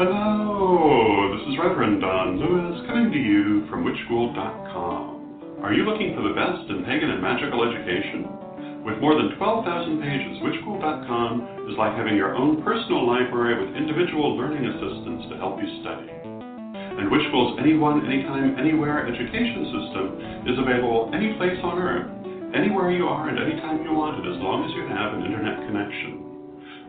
Hello, this is Reverend Don Lewis coming to you from WitchSchool.com. Are you looking for the best in pagan and magical education? With more than 12,000 pages, WitchSchool.com is like having your own personal library with individual learning assistants to help you study. And WitchSchool's Anyone, Anytime, Anywhere education system is available any place on Earth, anywhere you are and anytime you want it, as long as you have an internet connection.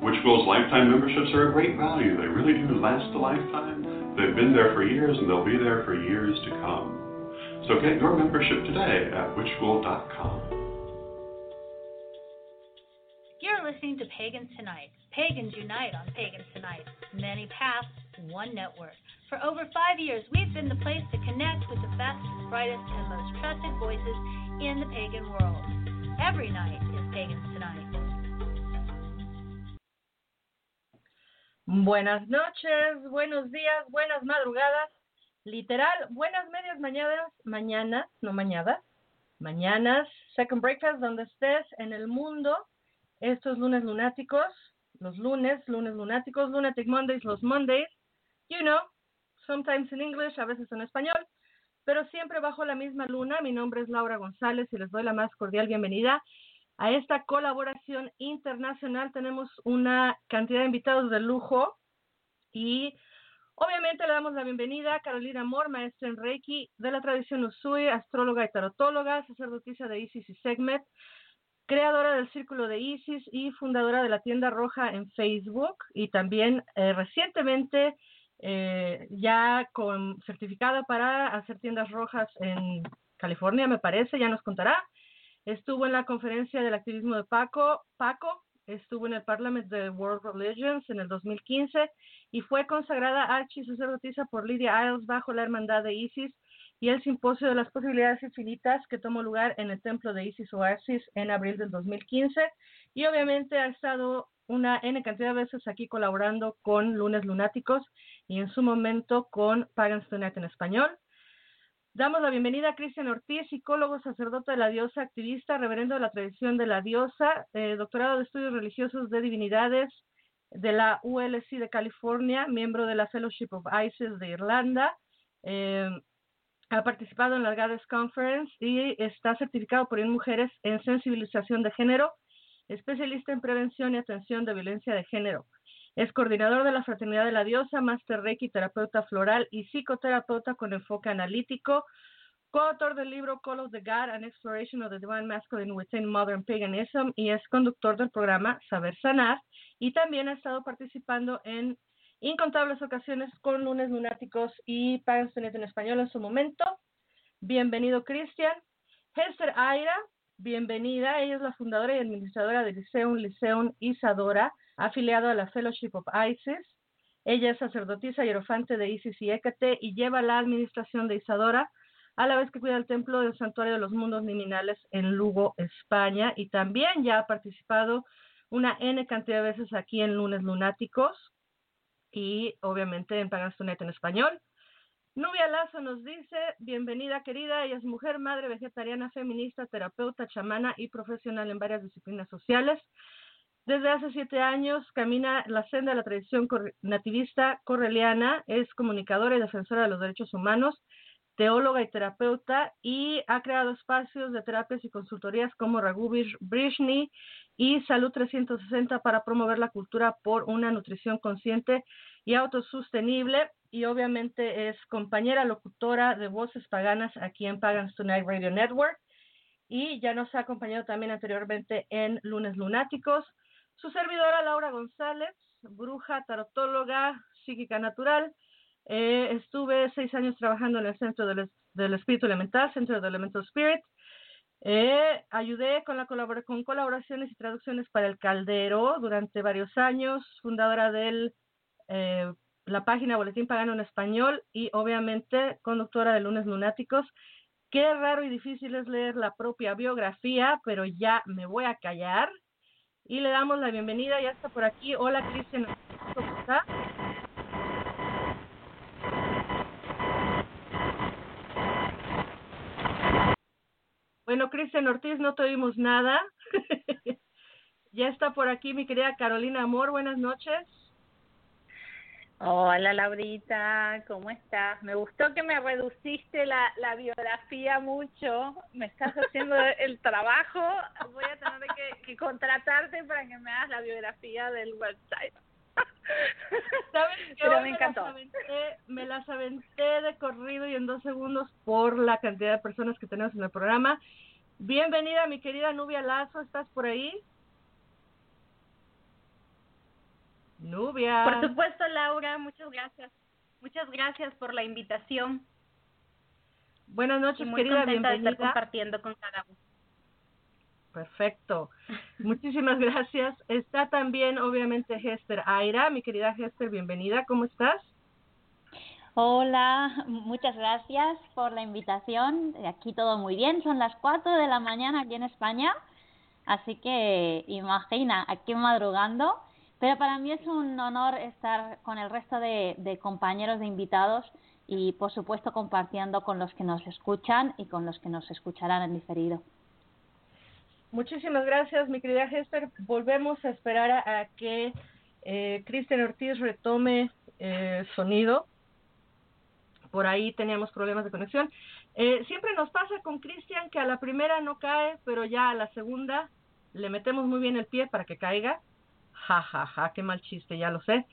WitchSchool's lifetime memberships are a great value. They really do last a lifetime. They've been there for years and they'll be there for years to come. So get your membership today at witchschool.com. You're listening to Pagans Tonight. Pagans unite on Pagans Tonight. Many paths, one network. For over five years, we've been the place to connect with the best, brightest, and most trusted voices in the pagan world. Every night is Pagans Tonight. Buenas noches, buenos días, buenas madrugadas, literal, buenas medias mañanas, mañanas, no mañanas, mañanas, second breakfast, donde estés en el mundo, estos lunes lunáticos, los lunes, lunes lunáticos, lunatic Mondays, los Mondays, you know, sometimes in English, a veces en español, pero siempre bajo la misma luna. Mi nombre es Laura González y les doy la más cordial bienvenida a esta colaboración internacional. Tenemos una cantidad de invitados de lujo y obviamente le damos la bienvenida a Carolina Amor, maestra en Reiki de la tradición Usui, astróloga y tarotóloga, sacerdotisa de Isis y Segmet, creadora del Círculo de Isis y fundadora de la tienda roja en Facebook y también eh, recientemente eh, ya con certificada para hacer tiendas rojas en California, me parece, ya nos contará. Estuvo en la conferencia del activismo de Paco, Paco, estuvo en el Parliament de World Religions en el 2015 y fue consagrada archisacerdotisa por Lydia Isles bajo la Hermandad de Isis y el Simposio de las Posibilidades Infinitas que tomó lugar en el Templo de Isis Oasis en abril del 2015 y obviamente ha estado una N cantidad de veces aquí colaborando con Lunes Lunáticos y en su momento con Pagans Tonight en español. Damos la bienvenida a Cristian Ortiz, psicólogo, sacerdote de la diosa, activista, reverendo de la tradición de la diosa, eh, doctorado de estudios religiosos de divinidades de la ULC de California, miembro de la Fellowship of Isis de Irlanda. Eh, ha participado en la Goddess Conference y está certificado por mujeres en sensibilización de género, especialista en prevención y atención de violencia de género. Es coordinador de la Fraternidad de la Diosa, Master Reiki, terapeuta floral y psicoterapeuta con enfoque analítico, coautor del libro Call of the God, An Exploration of the Divine Masculine Within Modern Paganism y es conductor del programa Saber Sanar y también ha estado participando en incontables ocasiones con lunes lunáticos y Pagans en español en su momento. Bienvenido, Cristian. Hester Aira, bienvenida. Ella es la fundadora y administradora de Liceum, Liceum Isadora, afiliado a la Fellowship of Isis. Ella es sacerdotisa hierofante de Isis y Hécate y lleva la administración de Isadora, a la vez que cuida el templo del Santuario de los Mundos Liminales en Lugo, España. Y también ya ha participado una N cantidad de veces aquí en Lunes Lunáticos y obviamente en Pagastunet en español. Nubia Lazo nos dice, bienvenida querida, ella es mujer, madre, vegetariana, feminista, terapeuta, chamana y profesional en varias disciplinas sociales. Desde hace siete años camina la senda de la tradición nativista correliana, es comunicadora y defensora de los derechos humanos, teóloga y terapeuta, y ha creado espacios de terapias y consultorías como Raghuvish Brishni y Salud 360 para promover la cultura por una nutrición consciente y autosostenible. Y obviamente es compañera locutora de Voces Paganas aquí en Pagans Tonight Radio Network. Y ya nos ha acompañado también anteriormente en Lunes Lunáticos. Su servidora Laura González, bruja, tarotóloga, psíquica natural. Eh, estuve seis años trabajando en el Centro del, del Espíritu Elemental, Centro de Elemental Spirit. Eh, ayudé con, la con colaboraciones y traducciones para el Caldero durante varios años, fundadora de eh, la página Boletín Pagano en Español y obviamente conductora de Lunes Lunáticos. Qué raro y difícil es leer la propia biografía, pero ya me voy a callar y le damos la bienvenida. Ya está por aquí. Hola, Cristian. ¿Cómo está? Bueno, Cristian Ortiz, no te oímos nada. ya está por aquí mi querida Carolina Amor. Buenas noches. Hola Laurita, ¿cómo estás? Me gustó que me reduciste la, la biografía mucho, me estás haciendo el trabajo, voy a tener que, que contratarte para que me hagas la biografía del website. ¿Sabes Pero me encantó. Las aventé, me las aventé de corrido y en dos segundos por la cantidad de personas que tenemos en el programa. Bienvenida, mi querida Nubia Lazo, ¿estás por ahí? Nubia. Por supuesto, Laura, muchas gracias. Muchas gracias por la invitación. Buenas noches, muy querida, contenta de bienvenida. estar compartiendo con cada uno. Perfecto. Muchísimas gracias. Está también, obviamente, Hester Aira. Mi querida Hester, bienvenida. ¿Cómo estás? Hola, muchas gracias por la invitación. Aquí todo muy bien. Son las 4 de la mañana aquí en España. Así que imagina, aquí madrugando. Pero para mí es un honor estar con el resto de, compañeros de invitados y, por supuesto, compartiendo con los que nos escuchan y con los que nos escucharán en diferido. Muchísimas gracias, mi querida Hester. Volvemos a esperar a, a que eh, Cristian Ortiz retome eh, sonido. Por ahí teníamos problemas de conexión. Eh, siempre nos pasa con Cristian que a la primera no cae, pero ya a la segunda le metemos muy bien el pie para que caiga. Ja, ja, ja, qué mal chiste, ya lo sé.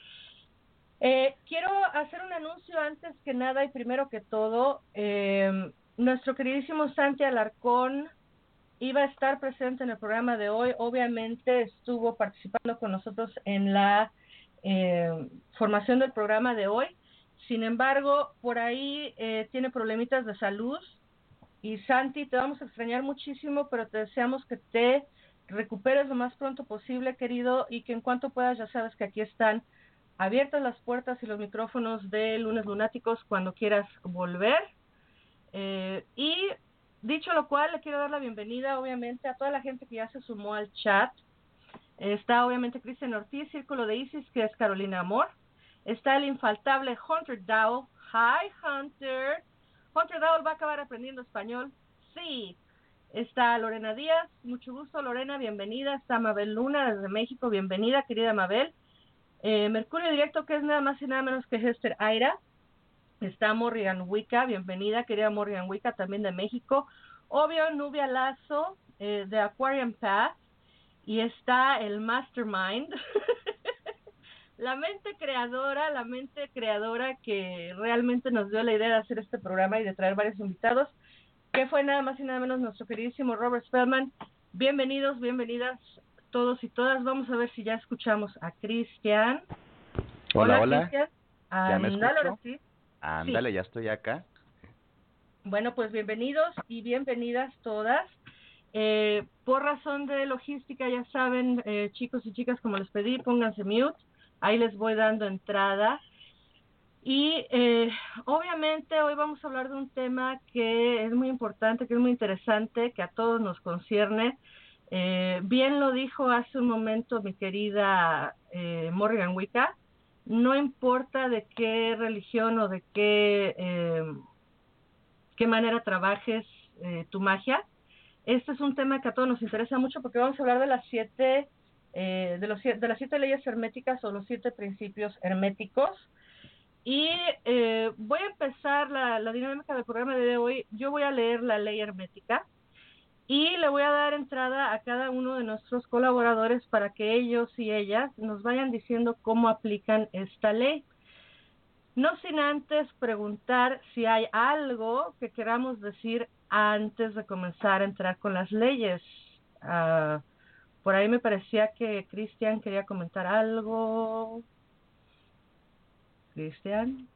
Eh, quiero hacer un anuncio antes que nada y primero que todo. Eh, nuestro queridísimo Santi Alarcón iba a estar presente en el programa de hoy. Obviamente estuvo participando con nosotros en la eh, formación del programa de hoy. Sin embargo, por ahí eh, tiene problemitas de salud. Y Santi, te vamos a extrañar muchísimo, pero te deseamos que te recuperes lo más pronto posible, querido, y que en cuanto puedas, ya sabes que aquí están abiertas las puertas y los micrófonos de Lunes Lunáticos cuando quieras volver. Eh, y dicho lo cual, le quiero dar la bienvenida, obviamente, a toda la gente que ya se sumó al chat. Está, obviamente, Cristian Ortiz, Círculo de Isis, que es Carolina Amor. Está el infaltable Hunter Dowell. Hi, Hunter. Hunter Dowell va a acabar aprendiendo español. Sí. Está Lorena Díaz. Mucho gusto, Lorena. Bienvenida. Está Mabel Luna desde México. Bienvenida, querida Mabel. Eh, Mercurio Directo, que es nada más y nada menos que Hester Aira. Está Morrigan Wicca, bienvenida, querida Morrigan Wicca, también de México. Obvio, Nubia Lazo, eh, de Aquarium Path. Y está el Mastermind. la mente creadora, la mente creadora que realmente nos dio la idea de hacer este programa y de traer varios invitados, que fue nada más y nada menos nuestro queridísimo Robert Spellman. Bienvenidos, bienvenidas todos y todas. Vamos a ver si ya escuchamos a Cristian. Hola, hola. Cristian. ¿Ya me Ándale, ahora sí. Ándale, ya estoy acá. Bueno, pues bienvenidos y bienvenidas todas. Eh, por razón de logística, ya saben, eh, chicos y chicas, como les pedí, pónganse mute. Ahí les voy dando entrada. Y eh, obviamente hoy vamos a hablar de un tema que es muy importante, que es muy interesante, que a todos nos concierne. Eh, bien lo dijo hace un momento mi querida eh, Morgan Wicca, no importa de qué religión o de qué, eh, qué manera trabajes eh, tu magia, este es un tema que a todos nos interesa mucho porque vamos a hablar de las siete, eh, de, los, de las siete leyes herméticas o los siete principios herméticos. Y eh, voy a empezar la, dinámica del programa de hoy. Yo voy a leer la ley hermética y le voy a dar entrada a cada uno de nuestros colaboradores para que ellos y ellas nos vayan diciendo cómo aplican esta ley. No sin antes preguntar si hay algo que queramos decir antes de comenzar a entrar con las leyes. Ah, por ahí me parecía que Cristian quería comentar algo. Cristian.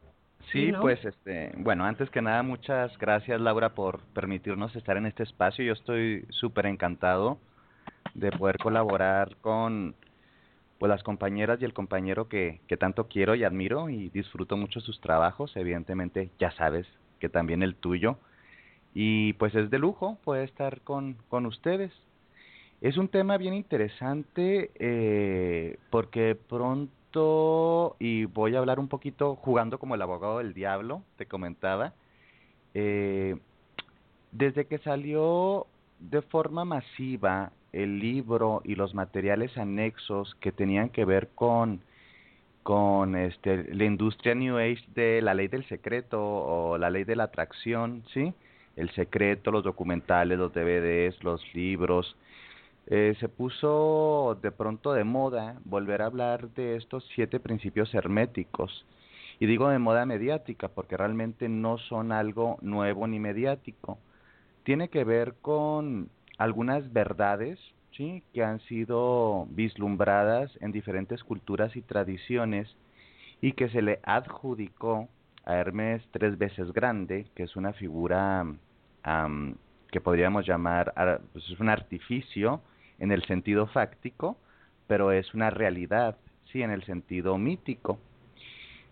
Sí, Sí, ¿no? pues este, bueno, antes que nada muchas gracias Laura por permitirnos estar en este espacio. Yo estoy súper encantado de poder colaborar con pues las compañeras y el compañero que, que tanto quiero y admiro y disfruto mucho sus trabajos, evidentemente ya sabes que también el tuyo. Y pues es de lujo poder estar con, con ustedes. Es un tema bien interesante eh, porque pronto, y voy a hablar un poquito jugando como el abogado del diablo, te comentaba, eh, desde que salió de forma masiva el libro y los materiales anexos que tenían que ver con con este la industria New Age de la ley del secreto o la ley de la atracción, ¿sí? El secreto, los documentales, los DVDs, los libros. Eh, se puso de pronto de moda volver a hablar de estos siete principios herméticos. Y digo de moda mediática porque realmente no son algo nuevo ni mediático. Tiene que ver con algunas verdades ¿sí? que han sido vislumbradas en diferentes culturas y tradiciones y que se le adjudicó a Hermes tres veces grande, que es una figura que podríamos llamar, pues es un artificio en el sentido fáctico, pero es una realidad, sí, en el sentido mítico.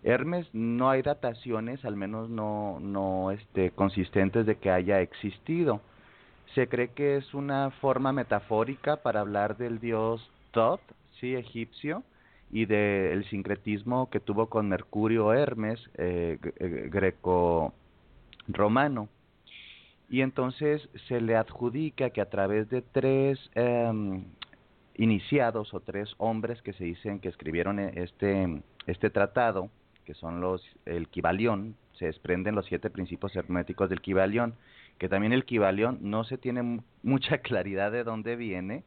Hermes no hay dataciones, al menos no, no este, consistentes de que haya existido se cree que es una forma metafórica para hablar del dios Thoth, sí, egipcio, y del sincretismo que tuvo con Mercurio Hermes, eh, eh, greco-romano. Y entonces se le adjudica que a través de tres em, iniciados o tres hombres que se dicen que escribieron e, este, este tratado, que son los el Kibalión, se desprenden los siete principios herméticos del Kibalión, que también el Kibalión no se tiene mucha claridad de dónde viene,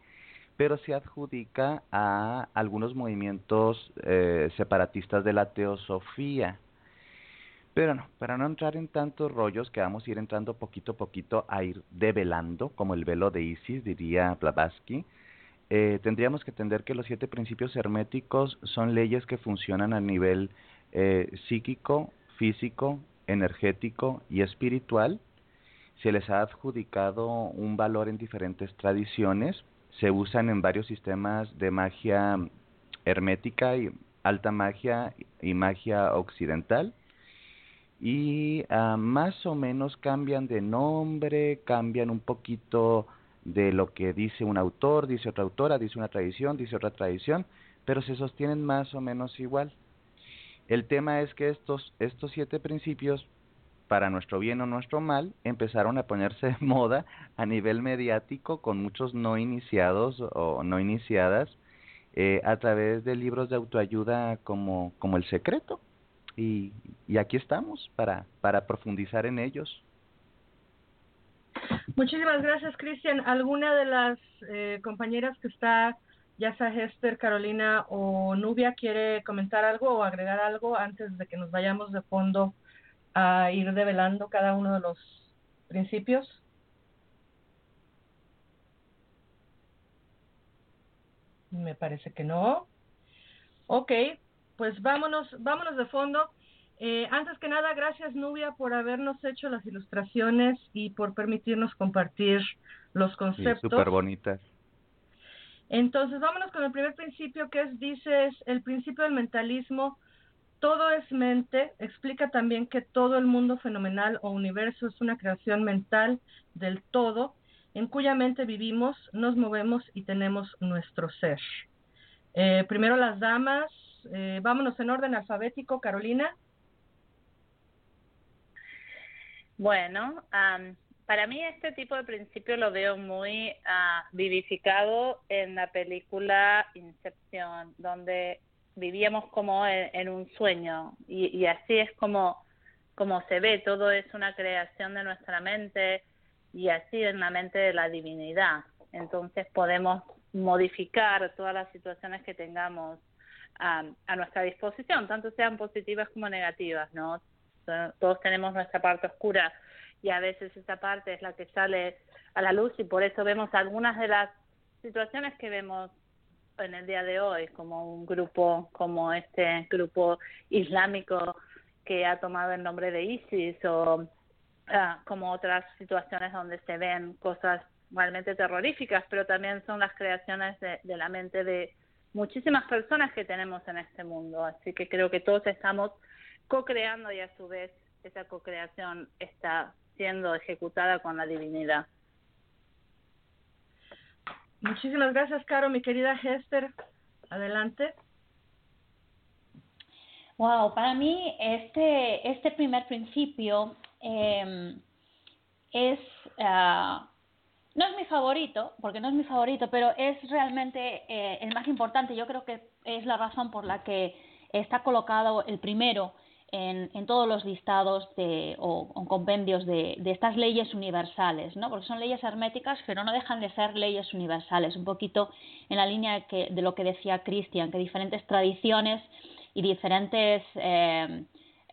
pero se adjudica a algunos movimientos eh, separatistas de la teosofía. Pero no, para no entrar en tantos rollos que vamos a ir entrando poquito a poquito a ir develando, como el velo de Isis, diría Blavatsky, eh, tendríamos que entender que los siete principios herméticos son leyes que funcionan a nivel eh, psíquico, físico, energético y espiritual, se les ha adjudicado un valor en diferentes tradiciones, se usan en varios sistemas de magia hermética y alta magia y magia occidental y ah, más o menos cambian de nombre, cambian un poquito de lo que dice un autor, dice otra autora, dice una tradición, dice otra tradición, pero se sostienen más o menos igual. El tema es que estos, estos siete principios para nuestro bien o nuestro mal, empezaron a ponerse de moda a nivel mediático con muchos no iniciados o no iniciadas eh, a través de libros de autoayuda como, como El Secreto. Y, y aquí estamos para, para profundizar en ellos. Muchísimas gracias, Cristian. ¿Alguna de las eh, compañeras que está, ya sea Hester, Carolina o Nubia, quiere comentar algo o agregar algo antes de que nos vayamos de fondo a ir develando cada uno de los principios? Me parece que no. Ok, pues vámonos, vámonos de fondo. Eh, antes que nada, gracias Nubia por habernos hecho las ilustraciones y por permitirnos compartir los conceptos. Sí, Súper bonitas. Entonces, vámonos con el primer principio que es, dices, el principio del mentalismo todo es mente, explica también que todo el mundo fenomenal o universo es una creación mental del todo, en cuya mente vivimos, nos movemos y tenemos nuestro ser. Eh, primero las damas, eh, vámonos en orden alfabético, Carolina. Bueno, para mí este tipo de principio lo veo muy uh, vivificado en la película Incepción, donde vivíamos como en, un sueño y, y, así es como, como se ve, todo es una creación de nuestra mente y así en la mente de la divinidad. Entonces podemos modificar todas las situaciones que tengamos a, a nuestra disposición, tanto sean positivas como negativas, ¿no? Todos tenemos nuestra parte oscura y a veces esa parte es la que sale a la luz y por eso vemos algunas de las situaciones que vemos en el día de hoy como un grupo como este grupo islámico que ha tomado el nombre de ISIS o ah, como otras situaciones donde se ven cosas realmente terroríficas, pero también son las creaciones de la mente de muchísimas personas que tenemos en este mundo. Así que creo que todos estamos co-creando y a su vez esa co-creación está siendo ejecutada con la divinidad. Muchísimas gracias, Caro. Mi querida Hester, adelante. Wow, para mí este, este primer principio eh, es, uh, no es mi favorito, porque no es mi favorito, pero es realmente eh, el más importante. Yo creo que es la razón por la que está colocado el primero en, en todos los listados de, o, compendios de, de, estas leyes universales, ¿no? porque son leyes herméticas, pero no dejan de ser leyes universales, un poquito en la línea de, que, de lo que decía Cristian, que diferentes tradiciones y diferentes, eh,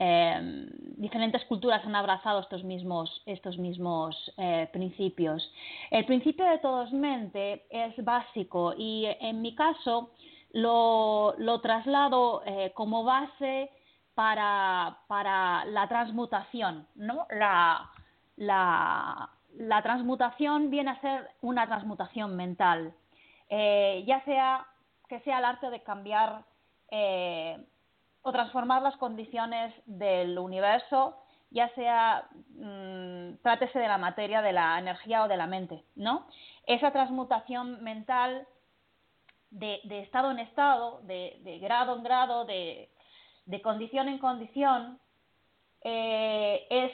eh, diferentes culturas han abrazado estos mismos, estos mismos eh, principios. El principio de todos mente es básico y en mi caso lo, lo traslado como base para, para la transmutación, ¿no? La, la, la, transmutación viene a ser una transmutación mental, eh, ya sea que sea el arte de cambiar eh, o transformar las condiciones del universo, ya sea mmm, trátese de la materia, de la energía o de la mente, ¿no? Esa transmutación mental de, estado en estado, de, grado en grado, de, de condición en condición, eh, es,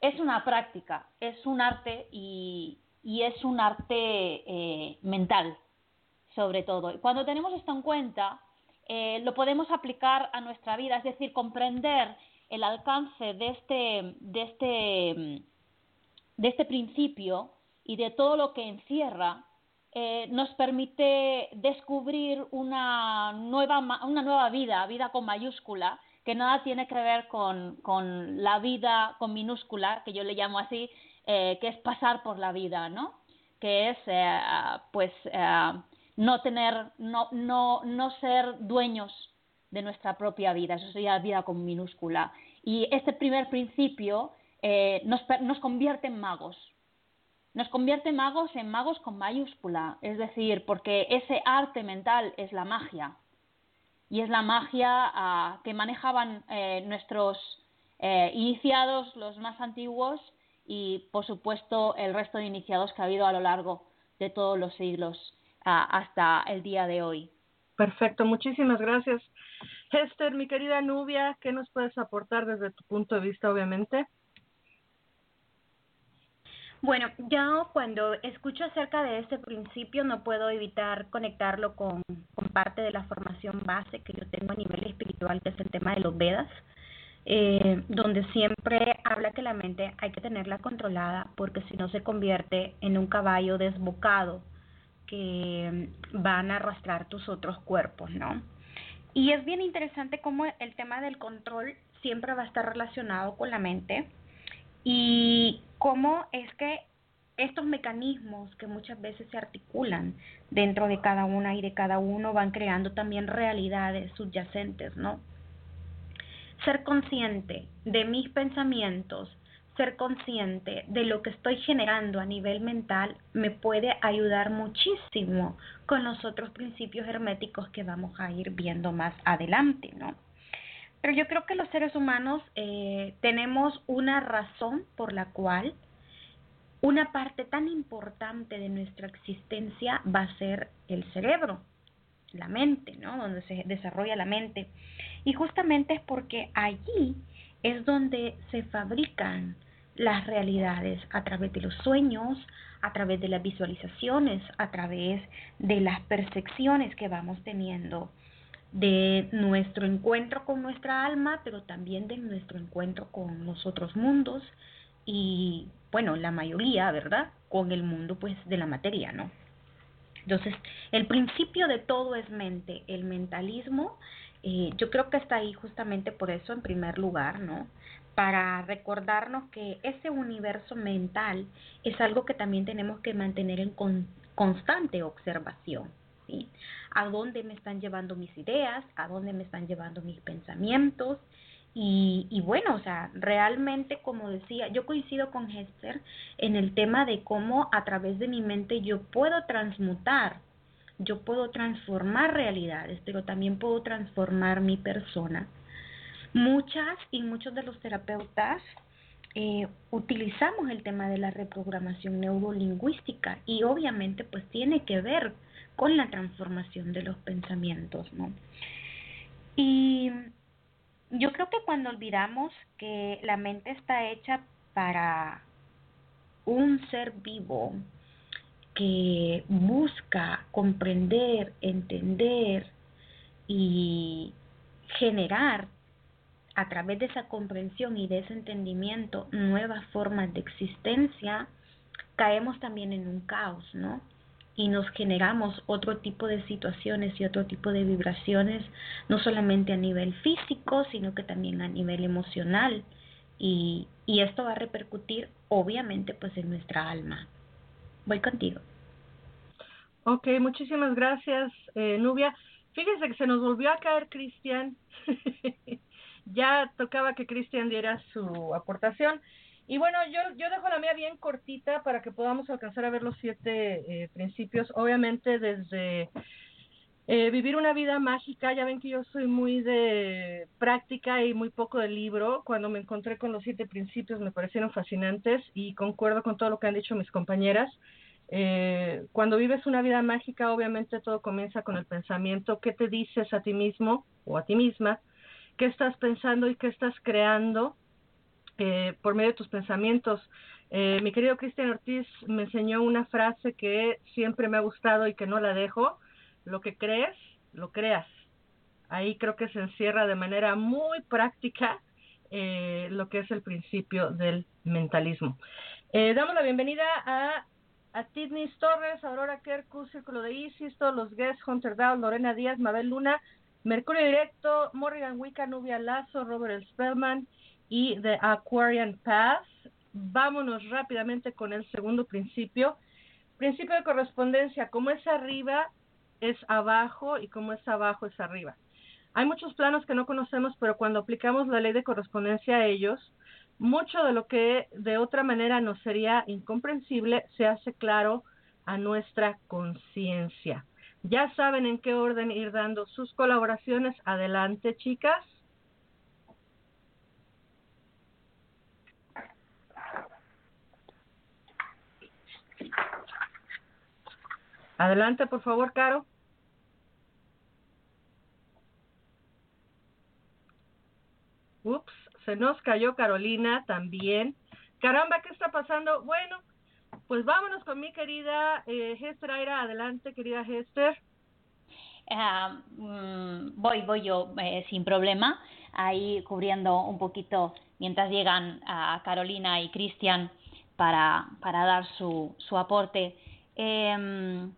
es, una práctica, es un arte y, y es un arte eh, mental, sobre todo. Y cuando tenemos esto en cuenta, eh, lo podemos aplicar a nuestra vida, es decir, comprender el alcance de este, de este, de este principio y de todo lo que encierra eh, nos permite descubrir una nueva, una nueva vida, vida con mayúscula, que nada tiene que ver con, con la vida con minúscula, que yo le llamo así, eh, que es pasar por la vida, ¿no? Que es, eh, pues, no tener, no, no, no ser dueños de nuestra propia vida, eso sería vida con minúscula. Y este primer principio nos, nos convierte en magos, nos convierte magos en magos con mayúscula, es decir, porque ese arte mental es la magia. Y es la magia uh, que manejaban eh, nuestros eh, iniciados, los más antiguos, y por supuesto el resto de iniciados que ha habido a lo largo de todos los siglos hasta el día de hoy. Perfecto, muchísimas gracias. Hester, mi querida Nubia, ¿qué nos puedes aportar desde tu punto de vista, obviamente? Bueno, yo cuando escucho acerca de este principio no puedo evitar conectarlo con, con, parte de la formación base que yo tengo a nivel espiritual, que es el tema de los Vedas, eh, donde siempre habla que la mente hay que tenerla controlada porque si no se convierte en un caballo desbocado que van a arrastrar tus otros cuerpos, ¿no? Y es bien interesante cómo el tema del control siempre va a estar relacionado con la mente y cómo es que estos mecanismos que muchas veces se articulan dentro de cada una y de cada uno van creando también realidades subyacentes, ¿no? Ser consciente de mis pensamientos, ser consciente de lo que estoy generando a nivel mental me puede ayudar muchísimo con los otros principios herméticos que vamos a ir viendo más adelante, ¿no? Pero yo creo que los seres humanos eh, tenemos una razón por la cual una parte tan importante de nuestra existencia va a ser el cerebro, la mente, ¿no? Donde se desarrolla la mente. Y justamente es porque allí es donde se fabrican las realidades a través de los sueños, a través de las visualizaciones, a través de las percepciones que vamos teniendo de nuestro encuentro con nuestra alma, pero también de nuestro encuentro con los otros mundos y, bueno, la mayoría, ¿verdad? Con el mundo, pues, de la materia, ¿no? Entonces, el principio de todo es mente. El mentalismo, eh, yo creo que está ahí justamente por eso, en primer lugar, ¿no? Para recordarnos que ese universo mental es algo que también tenemos que mantener en constante observación. ¿sí? A dónde me están llevando mis ideas, a dónde me están llevando mis pensamientos. Y, y bueno, o sea, realmente, como decía, yo coincido con Hester en el tema de cómo a través de mi mente yo puedo transmutar, yo puedo transformar realidades, pero también puedo transformar mi persona. Muchas y muchos de los terapeutas eh, utilizamos el tema de la reprogramación neurolingüística y obviamente pues tiene que ver con la transformación de los pensamientos, ¿no? Y yo creo que cuando olvidamos que la mente está hecha para un ser vivo que busca comprender, entender y generar a través de esa comprensión y de ese entendimiento nuevas formas de existencia, caemos también en un caos, ¿no? Y nos generamos otro tipo de situaciones y otro tipo de vibraciones, no solamente a nivel físico, sino que también a nivel emocional. Y, y esto va a repercutir, obviamente, pues en nuestra alma. Voy contigo. Ok, muchísimas gracias, eh, Nubia. Fíjense que se nos volvió a caer Cristian. ya tocaba que Cristian diera su aportación. Y bueno, yo, yo dejo la mía bien cortita para que podamos alcanzar a ver los siete eh, principios. Obviamente desde eh, vivir una vida mágica, ya ven que yo soy muy de práctica y muy poco de libro. Cuando me encontré con los siete principios me parecieron fascinantes y concuerdo con todo lo que han dicho mis compañeras. Eh, cuando vives una vida mágica, obviamente todo comienza con el pensamiento. ¿Qué te dices a ti mismo o a ti misma? ¿Qué estás pensando y qué estás creando? Eh, por medio de tus pensamientos. Eh, mi querido Cristian Ortiz me enseñó una frase que siempre me ha gustado y que no la dejo. Lo que crees, lo creas. Ahí creo que se encierra de manera muy práctica eh, lo que es el principio del mentalismo. damos la bienvenida a, a Tidnis Torres, Aurora Kerkus, Círculo de Isis, todos los guests, Hunter Dow, Lorena Díaz, Mabel Luna, Mercurio Directo, Morrigan Wicca, Nubia Lazo, Robert Spellman, y The Aquarian Path. Vámonos rápidamente con el segundo principio. Principio de correspondencia, como es arriba, es abajo y como es abajo, es arriba. Hay muchos planos que no conocemos, pero cuando aplicamos la ley de correspondencia a ellos, mucho de lo que de otra manera nos sería incomprensible se hace claro a nuestra conciencia. Ya saben en qué orden ir dando sus colaboraciones. Adelante, chicas. Adelante, por favor, Caro. Ups, se nos cayó Carolina también. Caramba, ¿qué está pasando? Bueno, pues vámonos con mi querida eh, Hester Aira. Adelante, querida Hester. Ah, mm, voy, voy yo eh, sin problema, ahí cubriendo un poquito mientras llegan a Carolina y Cristian para, para dar su, su aporte. Eh,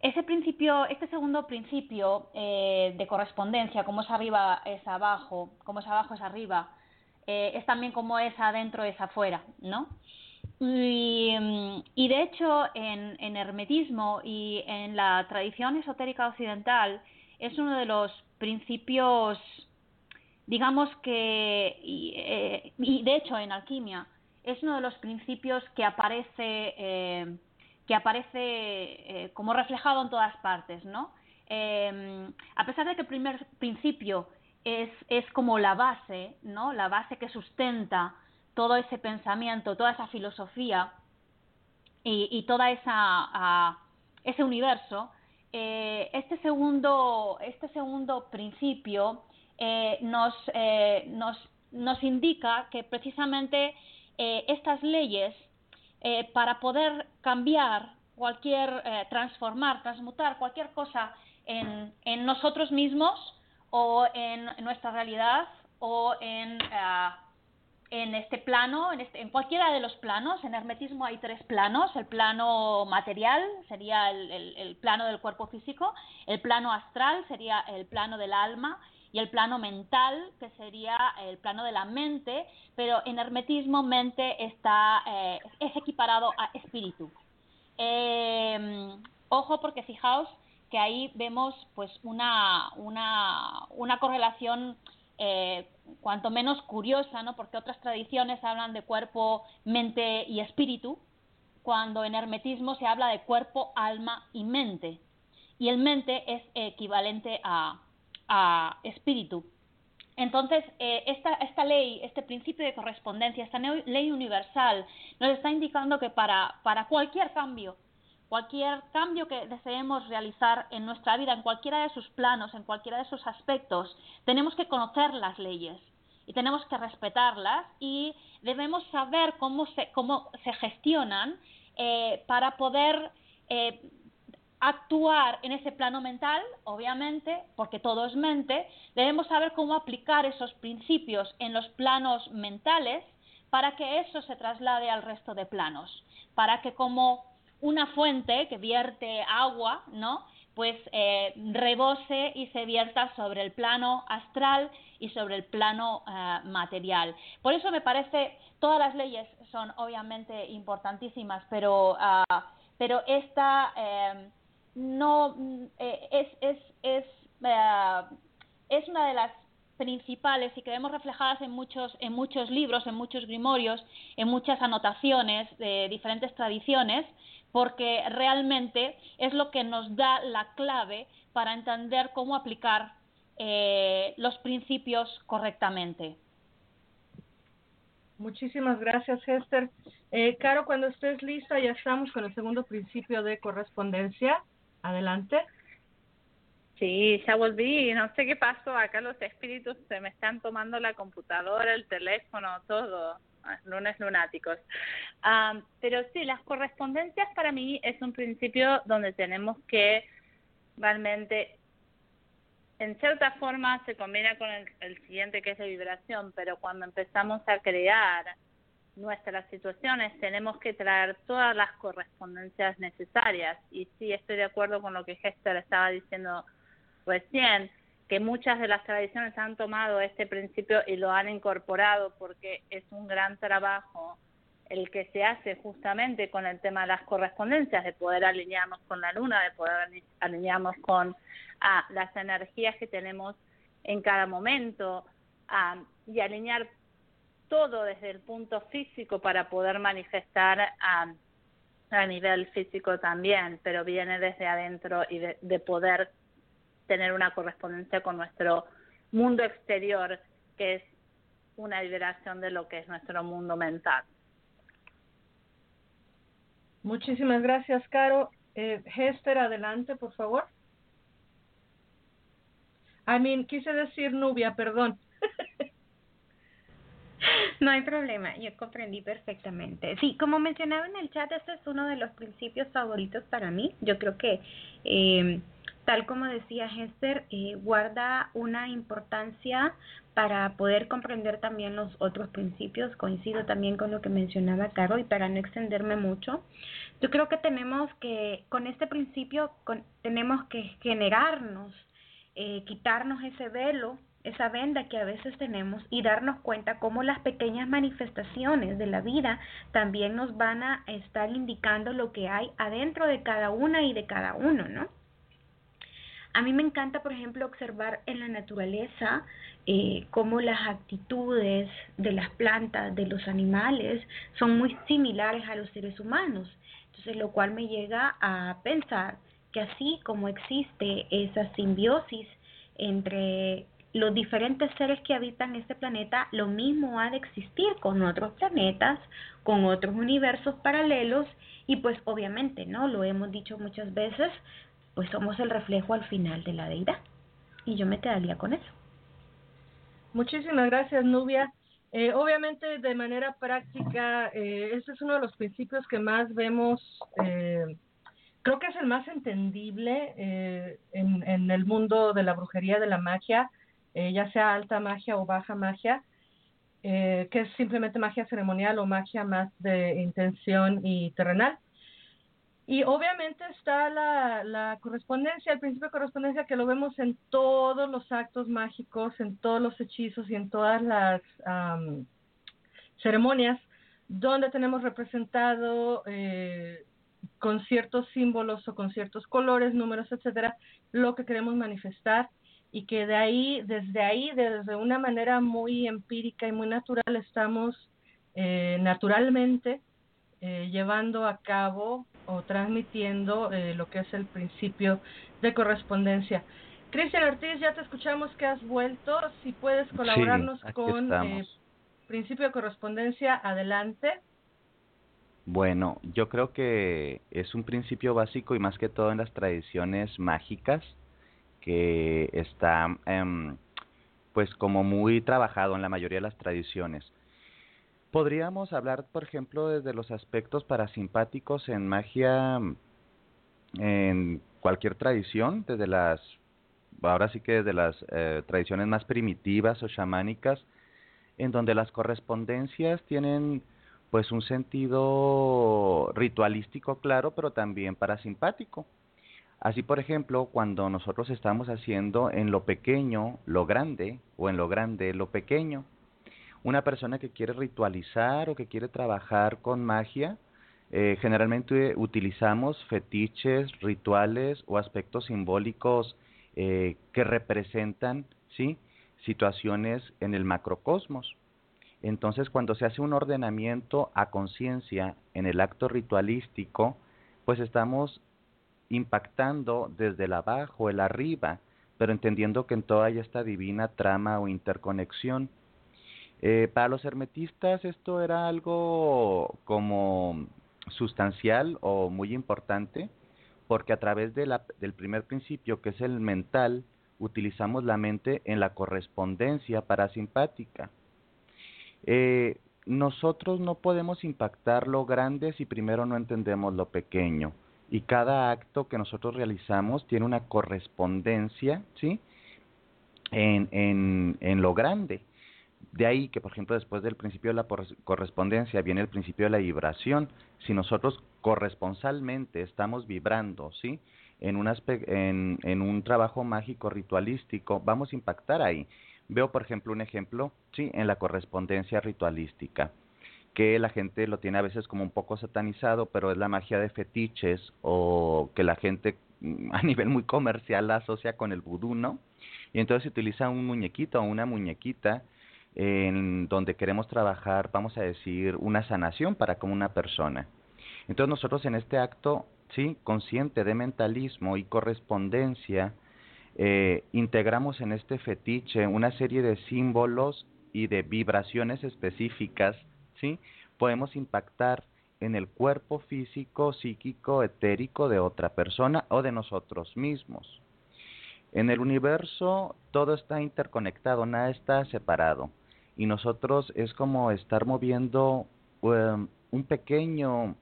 ese principio, este segundo principio eh, de correspondencia, como es arriba es abajo, como es abajo es arriba, eh, es también como es adentro es afuera, ¿no? Y, y de hecho en, en, hermetismo y en la tradición esotérica occidental es uno de los principios, digamos que, y, eh, y de hecho en alquimia es uno de los principios que aparece que aparece eh, como reflejado en todas partes, ¿no? Eh, a pesar de que el primer principio es, es como la base, ¿no? La base que sustenta todo ese pensamiento, toda esa filosofía y, y toda esa ese universo, eh, este segundo este segundo principio eh, nos, eh, nos nos indica que precisamente estas leyes eh, para poder cambiar cualquier, eh, transformar, transmutar cualquier cosa en, en, nosotros mismos o en nuestra realidad o en, uh, en este plano, en, este, en, cualquiera de los planos. En hermetismo hay tres planos. El plano material sería el, el, el plano del cuerpo físico, el plano astral sería el plano del alma y el plano mental, que sería el plano de la mente, pero en hermetismo mente está, eh, es equiparado a espíritu. Eh, ojo porque fijaos que ahí vemos pues una, una, una correlación eh, cuanto menos curiosa, ¿no? porque otras tradiciones hablan de cuerpo, mente y espíritu, cuando en hermetismo se habla de cuerpo, alma y mente. Y el mente es equivalente a, a espíritu. Entonces, eh, esta, esta ley, este principio de correspondencia, esta ley universal, nos está indicando que para, para cualquier cambio, cualquier cambio que deseemos realizar en nuestra vida, en cualquiera de sus planos, en cualquiera de sus aspectos, tenemos que conocer las leyes y tenemos que respetarlas y debemos saber cómo se, cómo se gestionan eh, para poder eh, actuar en ese plano mental, obviamente, porque todo es mente, debemos saber cómo aplicar esos principios en los planos mentales para que eso se traslade al resto de planos, para que como una fuente que vierte agua, ¿no? pues eh, rebose y se vierta sobre el plano astral y sobre el plano eh, material. Por eso me parece, todas las leyes son obviamente importantísimas, pero, ah, pero esta eh, no es, es, es, es una de las principales y que vemos reflejadas en muchos, en muchos libros, en muchos grimorios, en muchas anotaciones de diferentes tradiciones, porque realmente es lo que nos da la clave para entender cómo aplicar eh, los principios correctamente. Muchísimas gracias, Hester. Eh, Caro, cuando estés lista, ya estamos con el segundo principio de correspondencia. Adelante. Sí, ya volví. No sé qué pasó. Acá los espíritus se me están tomando la computadora, el teléfono, todo lunes lunáticos. pero sí, las correspondencias para mí es un principio donde tenemos que realmente, en cierta forma se combina con el, el siguiente que es de vibración, pero cuando empezamos a crear nuestras situaciones tenemos que traer todas las correspondencias necesarias. Y sí, estoy de acuerdo con lo que Hester estaba diciendo recién que muchas de las tradiciones han tomado este principio y lo han incorporado porque es un gran trabajo el que se hace justamente con el tema de las correspondencias, de poder alinearnos con la luna, de poder alinearnos con ah, las energías que tenemos en cada momento ah, y alinear todo desde el punto físico para poder manifestar a nivel físico también, pero viene desde adentro y de poder tener una correspondencia con nuestro mundo exterior, que es una liberación de lo que es nuestro mundo mental. Muchísimas gracias, Caro. Eh, Hester, adelante, por favor. I quise decir Nubia, perdón. No hay problema, yo comprendí perfectamente. Sí, como mencionaba en el chat, este es uno de los principios favoritos para mí. Yo creo que eh, tal como decía Hester, eh, guarda una importancia para poder comprender también los otros principios. Coincido también con lo que mencionaba Caro y para no extenderme mucho, yo creo que tenemos que, con este principio, tenemos que generarnos, eh, quitarnos ese velo, esa venda que a veces tenemos y darnos cuenta cómo las pequeñas manifestaciones de la vida también nos van a estar indicando lo que hay adentro de cada una y de cada uno, ¿no? A mí me encanta, por ejemplo, observar en la naturaleza eh, cómo las actitudes de las plantas, de los animales, son muy similares a los seres humanos. Entonces, lo cual me llega a pensar que así como existe esa simbiosis entre los diferentes seres que habitan este planeta, lo mismo ha de existir con otros planetas, con otros universos paralelos y pues obviamente, ¿no? Lo hemos dicho muchas veces, pues somos el reflejo al final de la deidad. Y yo me quedaría con eso. Muchísimas gracias, Nubia. Eh, obviamente, de manera práctica, eh, este es uno de los principios que más vemos, eh, creo que es el más entendible eh, en, en, el mundo de la brujería, de la magia, ya sea alta magia o baja magia, que es simplemente magia ceremonial o magia más de intención y terrenal. Y obviamente está la, correspondencia, el principio de correspondencia que lo vemos en todos los actos mágicos, en todos los hechizos y en todas las ceremonias donde tenemos representado eh, con ciertos símbolos o con ciertos colores, números, etcétera, lo que queremos manifestar y que de ahí, desde ahí, desde una manera muy empírica y muy natural, estamos eh, naturalmente eh, llevando a cabo o transmitiendo eh, lo que es el principio de correspondencia. Cristian Ortiz, ya te escuchamos que has vuelto. Si puedes colaborarnos con eh, principio de correspondencia, adelante. Bueno, yo creo que es un principio básico y más que todo en las tradiciones mágicas que está em, pues como muy trabajado en la mayoría de las tradiciones. Podríamos hablar, por ejemplo, desde los aspectos parasimpáticos en magia en cualquier tradición, desde las, ahora sí que desde las eh, tradiciones más primitivas o chamánicas, en donde las correspondencias tienen pues un sentido ritualístico claro, pero también parasimpático. Así, por ejemplo, cuando nosotros estamos haciendo en lo pequeño lo grande o en lo grande lo pequeño, una persona que quiere ritualizar o que quiere trabajar con magia, eh, generalmente utilizamos fetiches, rituales o aspectos simbólicos eh, que representan ¿sí? situaciones en el macrocosmos. Entonces, cuando se hace un ordenamiento a conciencia en el acto ritualístico, pues estamos impactando desde el abajo, el arriba, pero entendiendo que en toda esta divina trama o interconexión. Eh, para los hermetistas esto era algo como sustancial o muy importante, porque a través del primer principio, que es el mental, utilizamos la mente en la correspondencia parasimpática. Eh, nosotros no podemos impactar lo grande si primero no entendemos lo pequeño. Y cada acto que nosotros realizamos tiene una correspondencia, ¿sí? En, en, en lo grande. De ahí que, por ejemplo, después del principio de la correspondencia viene el principio de la vibración. Si nosotros corresponsalmente estamos vibrando, ¿sí? En un, en, en un trabajo mágico ritualístico, vamos a impactar ahí. Veo, por ejemplo, un ejemplo, sí, en la correspondencia ritualística, que la gente lo tiene a veces como un poco satanizado, pero es la magia de fetiches o que la gente mm, a nivel muy comercial la asocia con el vudú, ¿no? Y entonces se utiliza un muñequito o una muñequita en donde queremos trabajar, vamos a decir, una sanación para como una persona. Entonces nosotros en este acto, sí, consciente de mentalismo y correspondencia, eh, integramos en este fetiche una serie de símbolos y de vibraciones específicas, ¿sí? Podemos impactar en el cuerpo físico, psíquico, etérico de otra persona o de nosotros mismos. En el universo todo está interconectado, nada está separado. Y nosotros es como estar moviendo um, un pequeño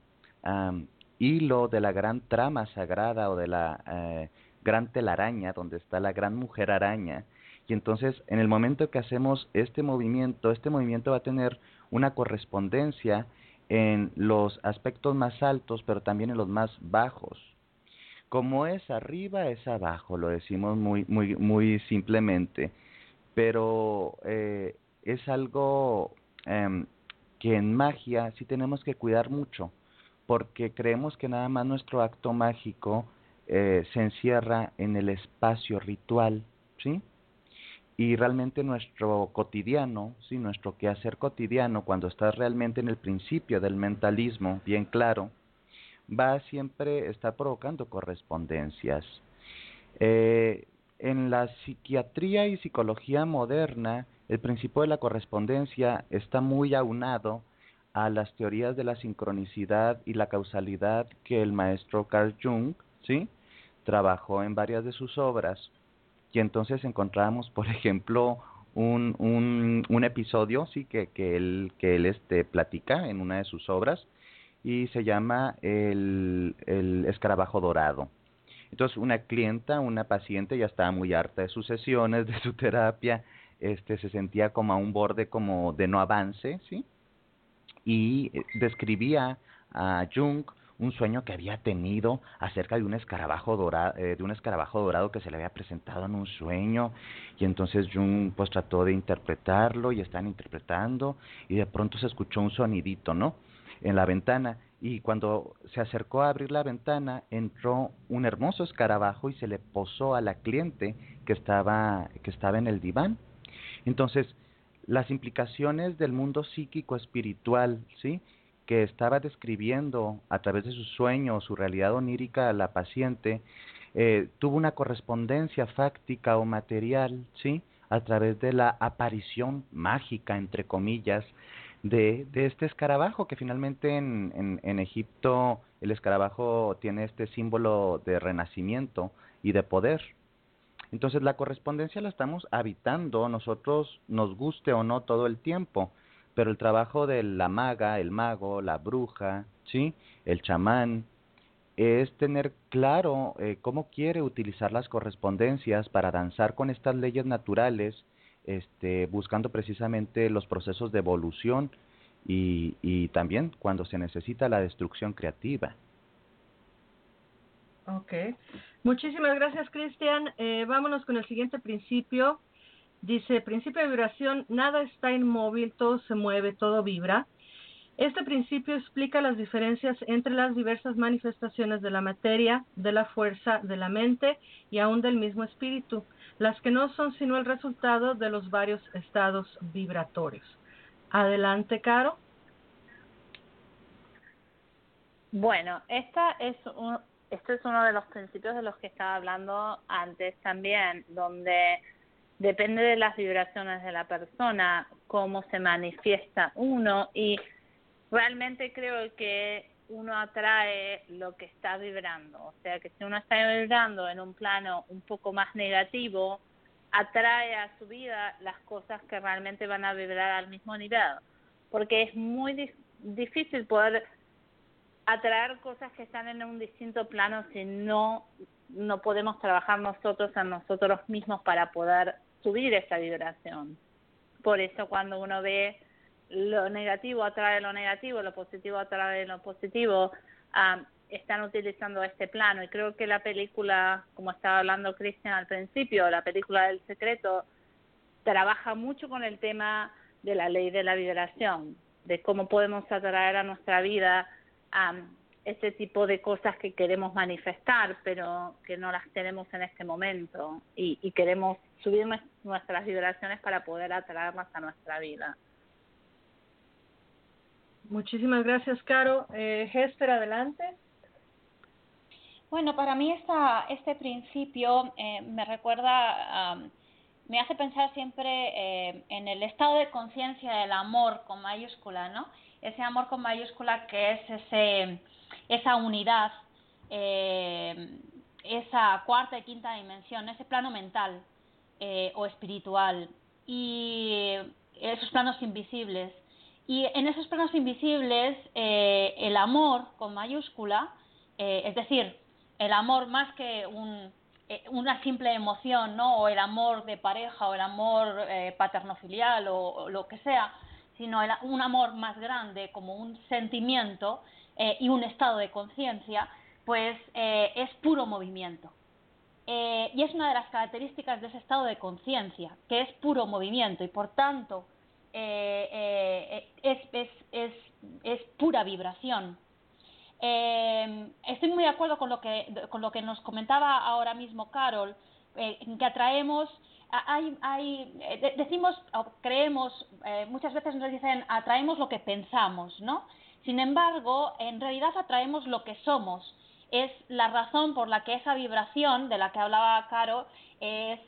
hilo de la gran trama sagrada o de la eh, gran telaraña, donde está la gran mujer araña. Y entonces, en el momento que hacemos este movimiento, este movimiento va a tener una correspondencia en los aspectos más altos, pero también en los más bajos. Como es arriba, es abajo, lo decimos muy, muy, muy simplemente. Pero eh, es algo em, que en magia sí tenemos que cuidar mucho, porque creemos que nada más nuestro acto mágico eh, se encierra en el espacio ritual, ¿sí? Y realmente nuestro cotidiano, ¿sí? Nuestro quehacer cotidiano, cuando estás realmente en el principio del mentalismo, bien claro, va a siempre estar provocando correspondencias. Eh, en la psiquiatría y psicología moderna, el principio de la correspondencia está muy aunado a las teorías de la sincronicidad y la causalidad que el maestro Carl Jung, ¿sí? trabajó en varias de sus obras y entonces encontramos, por ejemplo, un, un, un episodio sí que, que él que él este platica en una de sus obras y se llama el, el escarabajo dorado. Entonces una clienta, una paciente ya estaba muy harta de sus sesiones, de su terapia, este se sentía como a un borde como de no avance, ¿sí? Y eh, describía a Jung un sueño que había tenido acerca de un escarabajo dorado, eh, de un escarabajo dorado que se le había presentado en un sueño y entonces Jung pues trató de interpretarlo y están interpretando y de pronto se escuchó un sonidito, ¿no? En la ventana y cuando se acercó a abrir la ventana entró un hermoso escarabajo y se le posó a la cliente que estaba que estaba en el diván. Entonces, las implicaciones del mundo psíquico espiritual, ¿sí? Que estaba describiendo a través de su sueño, su realidad onírica a la paciente, eh, tuvo una correspondencia fáctica o material, ¿sí? A través de la aparición mágica, entre comillas, de, de este escarabajo, que finalmente en, en, en Egipto el escarabajo tiene este símbolo de renacimiento y de poder. Entonces la correspondencia la estamos habitando nosotros, nos guste o no todo el tiempo pero el trabajo de la maga, el mago, la bruja, ¿sí? el chamán, es tener claro eh, cómo quiere utilizar las correspondencias para danzar con estas leyes naturales, este, buscando precisamente los procesos de evolución y, y también cuando se necesita la destrucción creativa. Ok. Muchísimas gracias, Cristian. Eh, vámonos con el siguiente principio. Dice, principio de vibración, nada está inmóvil, todo se mueve, todo vibra. Este principio explica las diferencias entre las diversas manifestaciones de la materia, de la fuerza, de la mente y aún del mismo espíritu, las que no son sino el resultado de los varios estados vibratorios. Adelante, Caro. Bueno, esta es un, este es uno de los principios de los que estaba hablando antes también, donde depende de las vibraciones de la persona, cómo se manifiesta uno y realmente creo que uno atrae lo que está vibrando, o sea que si uno está vibrando en un plano un poco más negativo, atrae a su vida las cosas que realmente van a vibrar al mismo nivel, porque es muy difícil poder atraer cosas que están en un distinto plano si no no podemos trabajar nosotros a nosotros mismos para poder subir esa vibración. Por eso cuando uno ve lo negativo atrae lo negativo, lo positivo atrae lo positivo, están utilizando este plano. Y creo que la película, como estaba hablando Cristian al principio, la película del secreto, trabaja mucho con el tema de la ley de la vibración, de cómo podemos atraer a nuestra vida ese tipo de cosas que queremos manifestar, pero que no las tenemos en este momento y, y queremos subir nuestras vibraciones para poder atraerlas a nuestra vida. Muchísimas gracias, Caro. Eh, Hester, adelante. Bueno, para mí esta, este principio eh, me recuerda, me hace pensar siempre eh, en el estado de conciencia del amor con mayúscula, ¿no? ese amor con mayúscula que es ese, esa unidad, eh, esa cuarta y quinta dimensión, ese plano mental eh, o espiritual y esos planos invisibles. Y en esos planos invisibles, eh, el amor con mayúscula, es decir, el amor más que un, una simple emoción, ¿no? O el amor de pareja, o el amor paternofilial, o, lo que sea, sino un amor más grande como un sentimiento eh, y un estado de conciencia, pues eh, es puro movimiento. Eh, y es una de las características de ese estado de conciencia, que es puro movimiento y por tanto es, es, es, es, pura vibración. estoy muy de acuerdo con lo que, con lo que nos comentaba ahora mismo Carol, que atraemos hay, hay, eh, decimos, o creemos, eh, muchas veces nos dicen atraemos lo que pensamos, ¿no? Sin embargo, en realidad atraemos lo que somos. Es la razón por la que esa vibración de la que hablaba Caro es,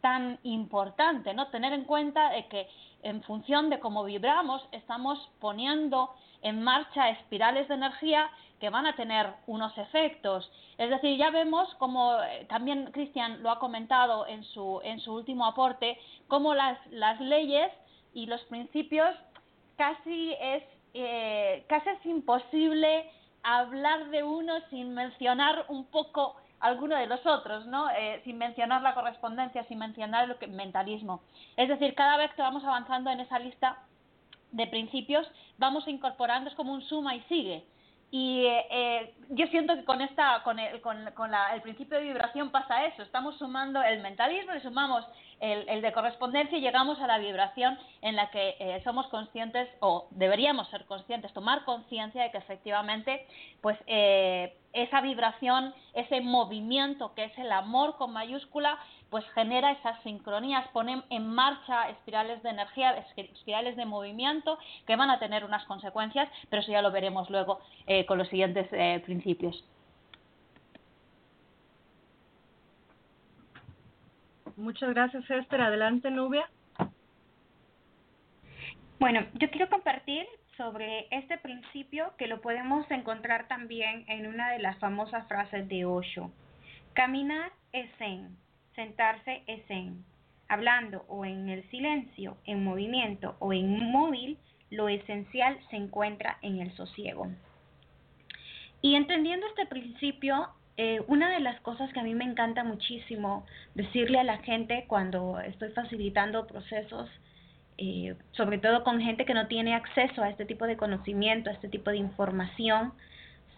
tan importante, ¿no? Tener en cuenta de que en función de cómo vibramos, estamos poniendo en marcha espirales de energía que van a tener unos efectos. Es decir, ya vemos como eh, también Cristian lo ha comentado en su, en su último aporte, cómo las, las leyes y los principios casi es, eh, casi es imposible hablar de uno sin mencionar un poco alguno de los otros, ¿no? Eh, sin mencionar la correspondencia, sin mencionar el mentalismo. Es decir, cada vez que vamos avanzando en esa lista de principios, vamos incorporando, es como un suma y sigue. Y eh, yo siento que con esta, con, el, con, con la, el principio de vibración pasa eso. Estamos sumando el mentalismo y sumamos el, el de correspondencia y llegamos a la vibración en la que eh, somos conscientes o deberíamos ser conscientes, tomar conciencia de que efectivamente, pues eh, esa vibración, ese movimiento que es el amor con mayúscula, pues genera esas sincronías, pone en marcha espirales de energía, espirales de movimiento que van a tener unas consecuencias, pero eso ya lo veremos luego eh, con los siguientes eh, principios. Muchas gracias, Esther. Adelante, Nubia. Bueno, yo quiero compartir sobre este principio que lo podemos encontrar también en una de las famosas frases de Osho. Caminar es zen, sentarse es zen. Hablando o en el silencio, en movimiento o en móvil, lo esencial se encuentra en el sosiego. Y entendiendo este principio, eh, una de las cosas que a mí me encanta muchísimo decirle a la gente cuando estoy facilitando procesos, eh, sobre todo con gente que no tiene acceso a este tipo de conocimiento, a este tipo de información,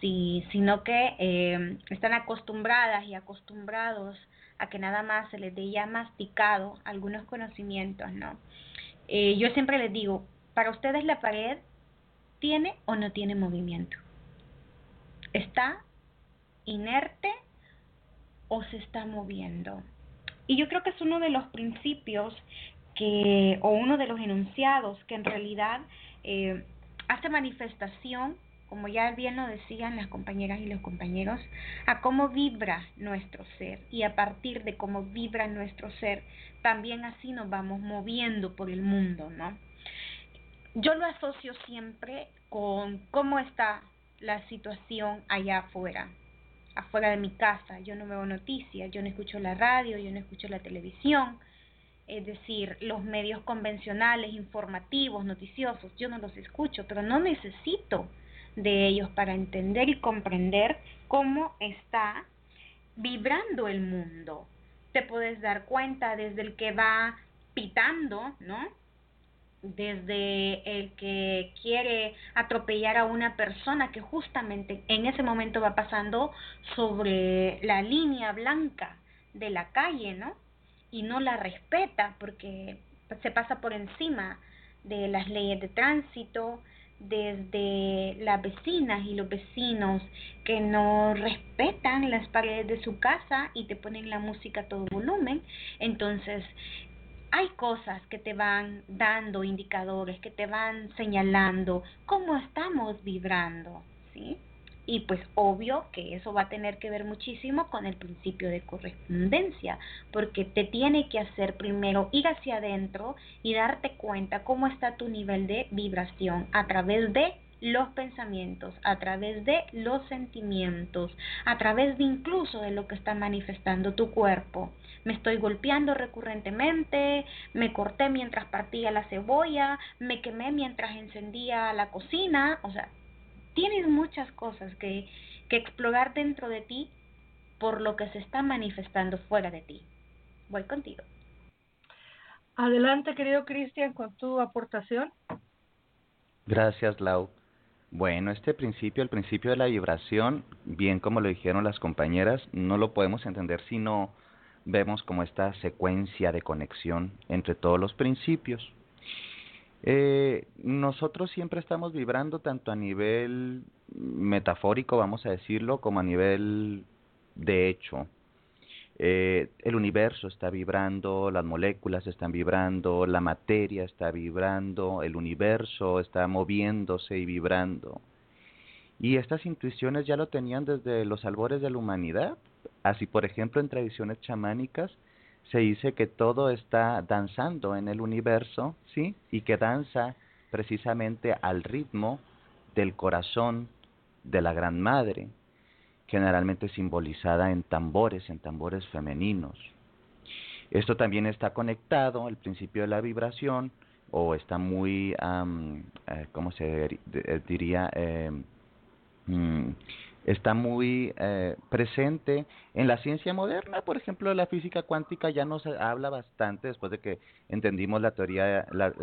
si, sino que eh, están acostumbradas y acostumbrados a que nada más se les dé ya masticado algunos conocimientos, ¿no? yo siempre les digo, para ustedes la pared tiene o no tiene movimiento. Está inerte o se está moviendo. Y yo creo que es uno de los principios que, o uno de los enunciados que en realidad eh, hace manifestación, como ya bien lo decían las compañeras y los compañeros, a cómo vibra nuestro ser. Y a partir de cómo vibra nuestro ser, también así nos vamos moviendo por el mundo, ¿no? Yo lo asocio siempre con cómo está la situación allá afuera, afuera de mi casa, yo no veo noticias, yo no escucho la radio, yo no escucho la televisión, es decir, los medios convencionales, informativos, noticiosos, yo no los escucho, pero no necesito de ellos para entender y comprender cómo está vibrando el mundo. Te puedes dar cuenta desde el que va pitando, ¿no? Desde el que quiere atropellar a una persona que justamente en ese momento va pasando sobre la línea blanca de la calle, ¿no? Y no la respeta porque se pasa por encima de las leyes de tránsito, desde las vecinas y los vecinos que no respetan las paredes de su casa y te ponen la música a todo volumen. Entonces, hay cosas que te van dando indicadores, que te van señalando cómo estamos vibrando, ¿sí? Y pues obvio que eso va a tener que ver muchísimo con el principio de correspondencia, porque te tiene que hacer primero ir hacia adentro y darte cuenta cómo está tu nivel de vibración a través de los pensamientos, a través de los sentimientos, a través de incluso de lo que está manifestando tu cuerpo me estoy golpeando recurrentemente, me corté mientras partía la cebolla, me quemé mientras encendía la cocina, o sea, tienes muchas cosas que, que explorar dentro de ti por lo que se está manifestando fuera de ti. Voy contigo. Adelante, querido Cristian, con tu aportación. Gracias, Lau. Bueno, este principio, el principio de la vibración, bien como lo dijeron las compañeras, no lo podemos entender sino vemos como esta secuencia de conexión entre todos los principios. Eh, nosotros siempre estamos vibrando tanto a nivel metafórico, vamos a decirlo, como a nivel de hecho. Eh, el universo está vibrando, las moléculas están vibrando, la materia está vibrando, el universo está moviéndose y vibrando. Y estas intuiciones ya lo tenían desde los albores de la humanidad. Así, por ejemplo, en tradiciones chamánicas se dice que todo está danzando en el universo, ¿sí? Y que danza precisamente al ritmo del corazón de la Gran Madre, generalmente simbolizada en tambores, en tambores femeninos. Esto también está conectado, el principio de la vibración, o está muy, eh, ¿cómo se diría? Eh, mm, está muy eh, presente en la ciencia moderna, por ejemplo, la física cuántica ya nos habla bastante después de que entendimos la teoría, la,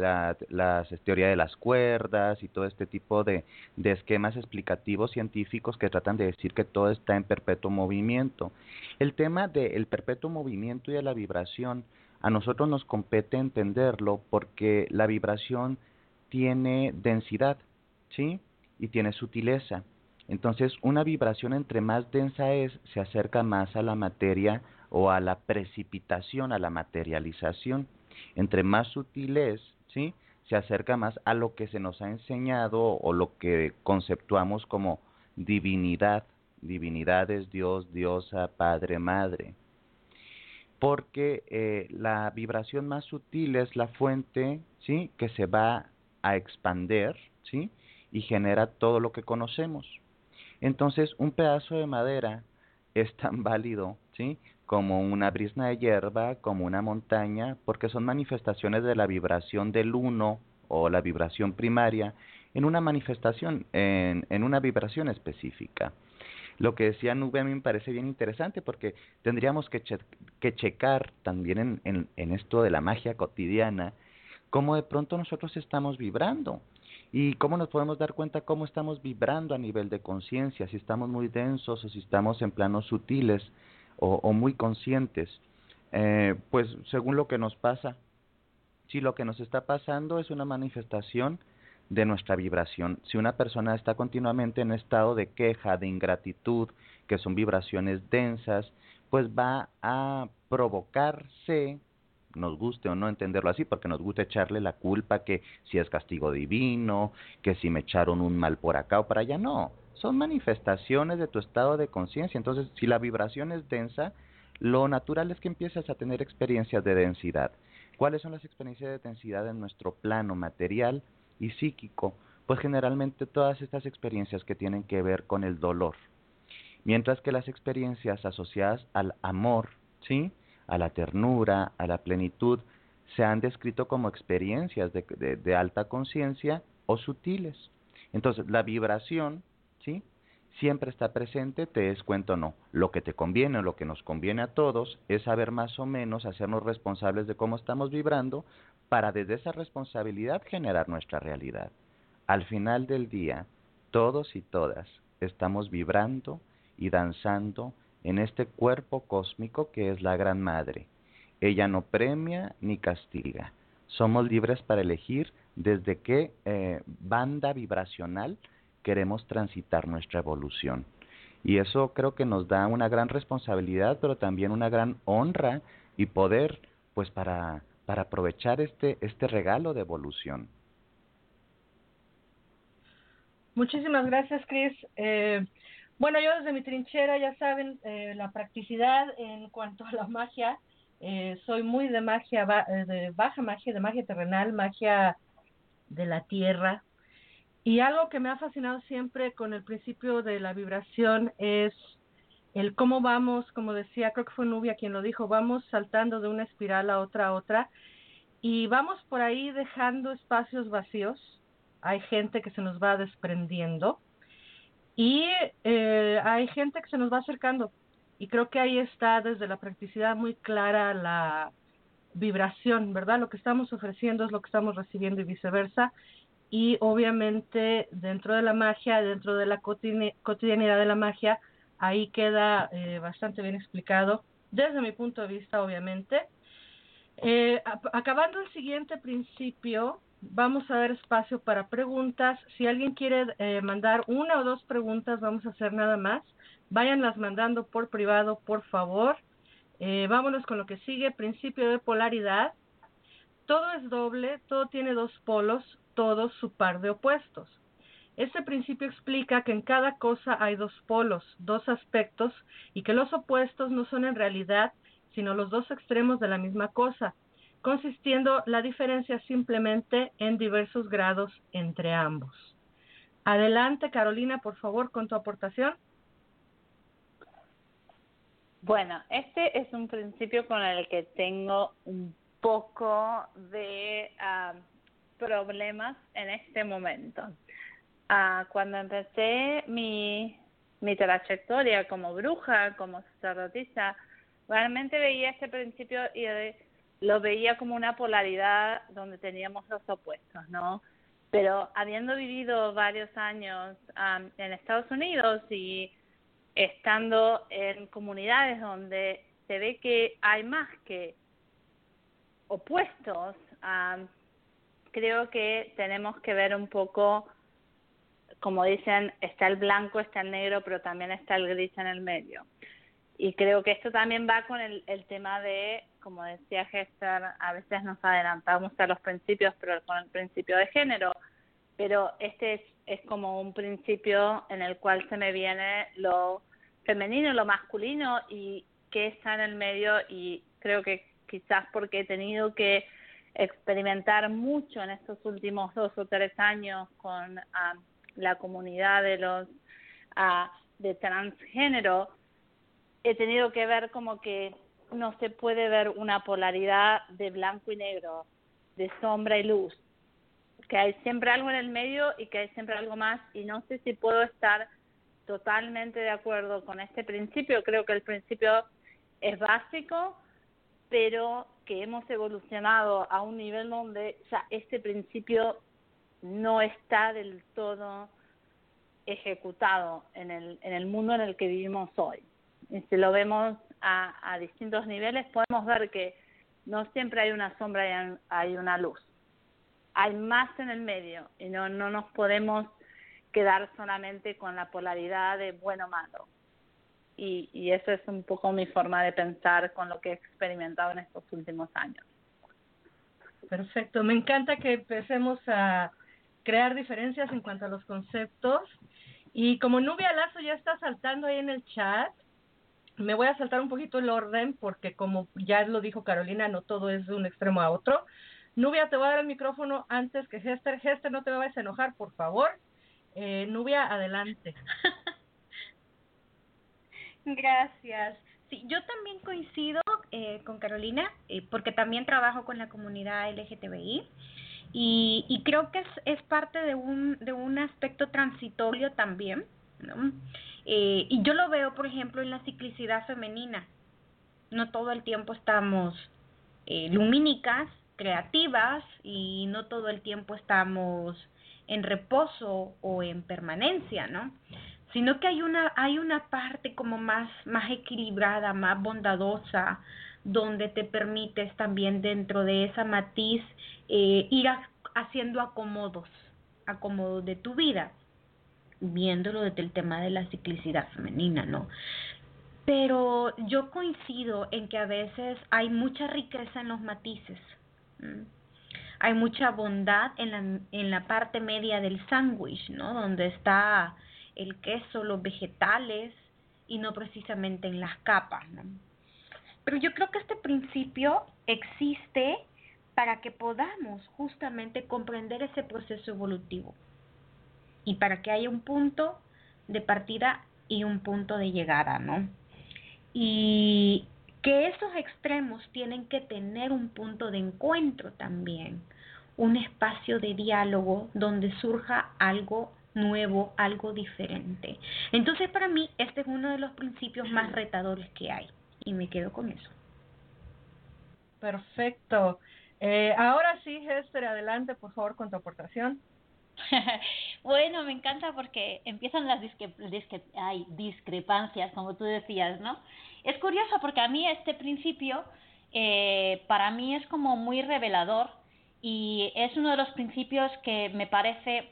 la, teoría de las cuerdas y todo este tipo de, de esquemas explicativos científicos que tratan de decir que todo está en perpetuo movimiento. El tema del perpetuo movimiento y de la vibración, a nosotros nos compete entenderlo porque la vibración tiene densidad, ¿sí? Y tiene sutileza. Entonces, una vibración entre más densa es, se acerca más a la materia o a la precipitación, a la materialización. Entre más sutil es, ¿sí? se acerca más a lo que se nos ha enseñado o lo que conceptuamos como divinidad. Divinidad es Dios, diosa, Padre, Madre. Porque eh, la vibración más sutil es la fuente ¿sí? que se va a expander ¿sí? y genera todo lo que conocemos. Entonces, un pedazo de madera es tan válido, ¿sí? Como una brisna de hierba, como una montaña, porque son manifestaciones de la vibración del uno o la vibración primaria en una manifestación, en, en una vibración específica. Lo que decía Nube a mí me parece bien interesante porque tendríamos que, que checar también en, en, en esto de la magia cotidiana cómo de pronto nosotros estamos vibrando y cómo nos podemos dar cuenta cómo estamos vibrando a nivel de conciencia, si estamos muy densos o si estamos en planos sutiles o, muy conscientes. Eh, pues según lo que nos pasa, si lo que nos está pasando es una manifestación de nuestra vibración. Si una persona está continuamente en estado de queja, de ingratitud, que son vibraciones densas, pues va a provocarse nos guste o no entenderlo así, porque nos gusta echarle la culpa que si es castigo divino, que si me echaron un mal por acá o para allá, no, son manifestaciones de tu estado de conciencia. Entonces, si la vibración es densa, lo natural es que empieces a tener experiencias de densidad. ¿Cuáles son las experiencias de densidad en nuestro plano material y psíquico? Pues generalmente todas estas experiencias que tienen que ver con el dolor. Mientras que las experiencias asociadas al amor, ¿sí? A la ternura, a la plenitud, se han descrito como experiencias de, alta conciencia o sutiles. Entonces, la vibración, ¿sí? Siempre está presente, te des cuenta o no. Lo que te conviene o lo que nos conviene a todos es saber más o menos, hacernos responsables de cómo estamos vibrando para desde esa responsabilidad generar nuestra realidad. Al final del día, todos y todas estamos vibrando y danzando en este cuerpo cósmico que es la Gran Madre. Ella no premia ni castiga. Somos libres para elegir desde qué eh, banda vibracional queremos transitar nuestra evolución. Y eso creo que nos da una gran responsabilidad, pero también una gran honra y poder, pues para, para aprovechar este, este regalo de evolución. Muchísimas gracias, Chris. Eh, bueno, yo desde mi trinchera, ya saben, eh, la practicidad en cuanto a la magia, eh, soy muy de magia, eh, de baja magia, de magia terrenal, magia de la tierra. Y algo que me ha fascinado siempre con el principio de la vibración es el cómo vamos, como decía, creo que fue Nubia quien lo dijo, vamos saltando de una espiral a otra a otra y vamos por ahí dejando espacios vacíos. Hay gente que se nos va desprendiendo y eh, hay gente que se nos va acercando y creo que ahí está desde la practicidad muy clara la vibración, ¿verdad? Lo que estamos ofreciendo es lo que estamos recibiendo y viceversa. Y obviamente dentro de la magia, dentro de la cotidianidad de la magia, ahí queda eh, bastante bien explicado, desde mi punto de vista, obviamente. Eh, acabando el siguiente principio, vamos a dar espacio para preguntas. Si alguien quiere eh, mandar una o dos preguntas, vamos a hacer nada más. Váyanlas mandando por privado, por favor. Eh, vámonos con lo que sigue, principio de polaridad. Todo es doble, todo tiene dos polos, todo su par de opuestos. Este principio explica que en cada cosa hay dos polos, dos aspectos, y que los opuestos no son en realidad sino los dos extremos de la misma cosa, consistiendo la diferencia simplemente en diversos grados entre ambos. Adelante, Carolina, por favor, con tu aportación. Bueno, este es un principio con el que tengo un poco de ah, problemas en este momento. Ah, cuando empecé mi, mi trayectoria como bruja, como sacerdotisa, realmente veía este principio y lo veía como una polaridad donde teníamos los opuestos, ¿no? Pero habiendo vivido varios años en Estados Unidos y estando en comunidades donde se ve que hay más que opuestos, creo que tenemos que ver un poco, como dicen, está el blanco, está el negro, pero también está el gris en el medio. Y creo que esto también va con el, el tema de como decía Hester, a veces nos adelantamos a los principios, pero con el principio de género. Pero este es, es como un principio en el cual se me viene lo femenino, lo masculino y qué está en el medio y creo que quizás porque he tenido que experimentar mucho en estos últimos dos o tres años con ah, la comunidad de los uh, de transgénero, he tenido que ver como que no se puede ver una polaridad de blanco y negro, de sombra y luz, que hay siempre algo en el medio y que hay siempre algo más y no sé si puedo estar totalmente de acuerdo con este principio. Creo que el principio es básico, pero que hemos evolucionado a un nivel donde ya este principio no está del todo ejecutado en el, en el mundo en el que vivimos hoy. Y si lo vemos a, a distintos niveles, podemos ver que no siempre hay una sombra y hay una luz. Hay más en el medio y no, no nos podemos quedar solamente con la polaridad de bueno malo. Y, y eso es un poco mi forma de pensar con lo que he experimentado en estos últimos años. Perfecto, me encanta que empecemos a crear diferencias en cuanto a los conceptos. Y como Nubia Lazo ya está saltando ahí en el chat, me voy a saltar un poquito el orden porque como ya lo dijo Carolina, no todo es de un extremo a otro. Nubia, te voy a dar el micrófono antes que Hester. Hester, no te vayas a enojar, por favor. Eh, Nubia, adelante. Gracias. Sí, yo también coincido eh, con Carolina eh, porque también trabajo con la comunidad LGTBI y, y creo que es, es parte de un, de un aspecto transitorio también. ¿no? Eh, y yo lo veo, por ejemplo, en la ciclicidad femenina. No todo el tiempo estamos eh, lumínicas, creativas, y no todo el tiempo estamos en reposo o en permanencia, ¿no? Sino que hay una, hay una parte como más, más equilibrada, más bondadosa, donde te permites también dentro de esa matiz eh, ir haciendo acomodos, acomodos de tu vida viéndolo desde el tema de la ciclicidad femenina, ¿no? Pero yo coincido en que a veces hay mucha riqueza en los matices. Hay mucha bondad en la, en la parte media del sándwich, ¿no? Donde está el queso, los vegetales y no precisamente en las capas, ¿no? Pero yo creo que este principio existe para que podamos justamente comprender ese proceso evolutivo y para que haya un punto de partida y un punto de llegada, ¿no? Y que esos extremos tienen que tener un punto de encuentro también, un espacio de diálogo donde surja algo nuevo, algo diferente. Entonces, para mí, este es uno de los principios más retadores que hay y me quedo con eso. Perfecto. Eh, ahora sí, Hester, adelante, por favor, con tu aportación. bueno, me encanta porque empiezan las hay discrepancias, como tú decías, ¿no? Es curioso porque a mí este principio, eh, para mí es como muy revelador y es uno de los principios que me parece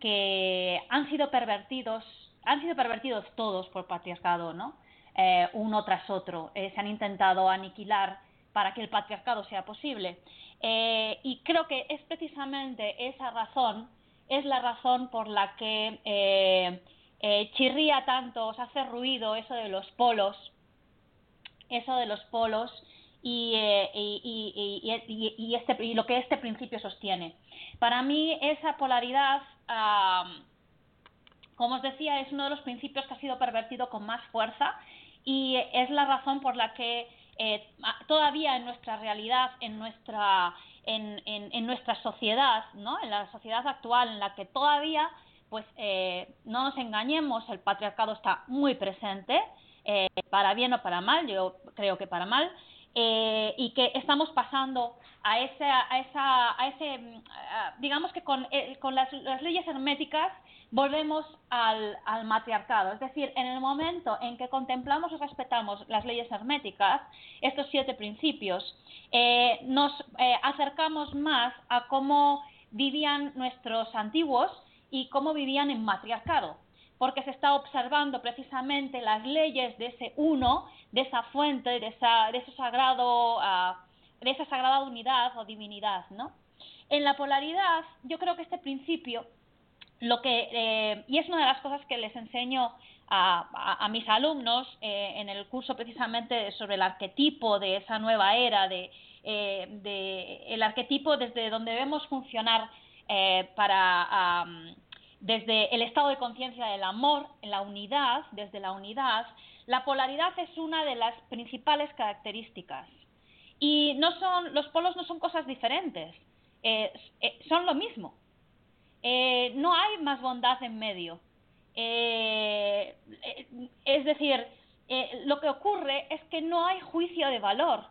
que han sido pervertidos, han sido pervertidos todos por patriarcado, ¿no? Eh, uno tras otro. Eh, se han intentado aniquilar para que el patriarcado sea posible. Eh, y creo que es precisamente esa razón es la razón por la que eh, eh, chirría tanto, os hace ruido eso de los polos, eso de los polos y, eh, y, este, y lo que este principio sostiene. Para mí esa polaridad, como os decía, es uno de los principios que ha sido pervertido con más fuerza y es la razón por la que todavía en nuestra realidad, en nuestra en, en, nuestra sociedad, ¿no? En la sociedad actual en la que todavía, pues eh, no nos engañemos, el patriarcado está muy presente, eh, para bien o para mal, yo creo que para mal, eh, y que estamos pasando a ese, a esa, a ese digamos que con, con las, las, leyes herméticas volvemos al, matriarcado. Es decir, en el momento en que contemplamos y respetamos las leyes herméticas, estos siete principios, eh, nos eh, acercamos más a cómo vivían nuestros antiguos y cómo vivían en matriarcado, porque se está observando precisamente las leyes de ese uno, de esa fuente, de, esa, de, ese sagrado, uh, de esa sagrada unidad o divinidad, ¿no? En la polaridad, yo creo que este principio lo que, eh, y es una de las cosas que les enseño a, a, mis alumnos eh, en el curso precisamente sobre el arquetipo de esa nueva era, de, eh, de el arquetipo desde donde debemos funcionar eh, para desde el estado de conciencia del amor, en la unidad, desde la unidad, la polaridad es una de las principales características. Y no son, los polos no son cosas diferentes, son lo mismo. Eh, no hay más bondad en medio. Eh, eh, es decir, lo que ocurre es que no hay juicio de valor.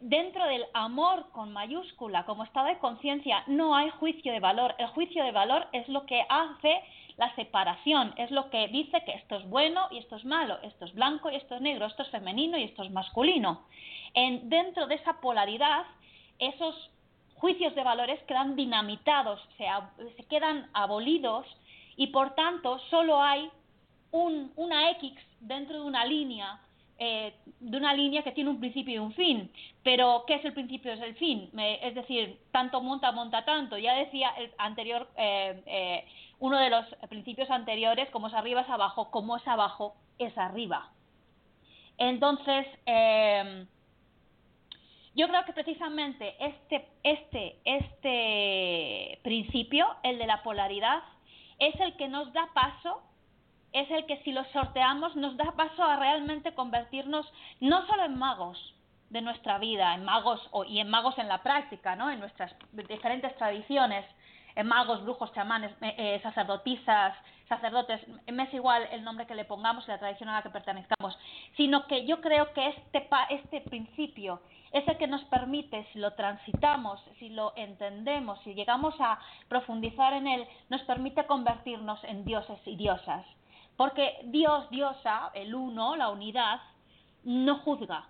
dentro del amor con mayúscula, como estado de conciencia, no hay juicio de valor. El juicio de valor es lo que hace la separación, es lo que dice que esto es bueno y esto es malo, esto es blanco y esto es negro, esto es femenino y esto es masculino. En, dentro de esa polaridad, esos juicios de valores quedan dinamitados, se, se quedan abolidos y por tanto solo hay un, una X dentro de una línea eh, de una línea que tiene un principio y un fin. Pero, ¿qué es el principio? Es el fin. es decir, tanto monta, monta tanto. Ya decía el anterior, eh, eh, uno de los principios anteriores, como es arriba es abajo, como es abajo es arriba. Entonces, yo creo que precisamente este, este, este principio, el de la polaridad, es el que nos da paso, es el que si lo sorteamos nos da paso a realmente convertirnos no solo en magos de nuestra vida, en magos y en magos en la práctica, ¿no? en nuestras diferentes tradiciones, en magos, brujos, chamanes, eh, sacerdotisas, sacerdotes, me es igual el nombre que le pongamos y la tradición a la que pertenezcamos, sino que yo creo que este, este principio es el que nos permite, si lo transitamos, si lo entendemos, si llegamos a profundizar en él, nos permite convertirnos en dioses y diosas. Porque Dios, diosa, el uno, la unidad, no juzga.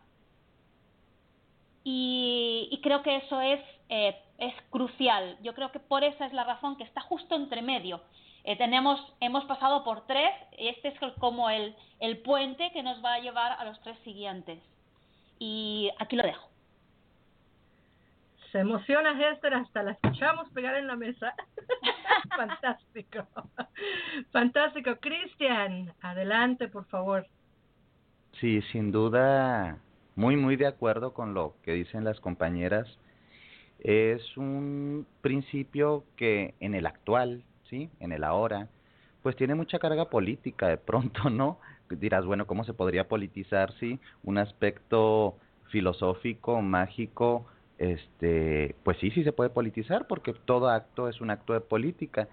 Y, creo que eso es, eh, es crucial. Yo creo que por esa es la razón que está justo entre medio. Eh, tenemos, hemos pasado por tres, y este es como el, el puente que nos va a llevar a los tres siguientes. Y aquí lo dejo. Se emociona Hester, hasta la escuchamos pegar en la mesa. Fantástico. Fantástico. Cristian, adelante, por favor. Sí, sin duda, muy, muy de acuerdo con lo que dicen las compañeras. Es un principio que en el actual, ¿sí? En el ahora, pues tiene mucha carga política de pronto, ¿no? Dirás, bueno, ¿cómo se podría politizar, sí? Un aspecto filosófico, mágico, este, pues sí, sí se puede politizar porque todo acto es un acto de política.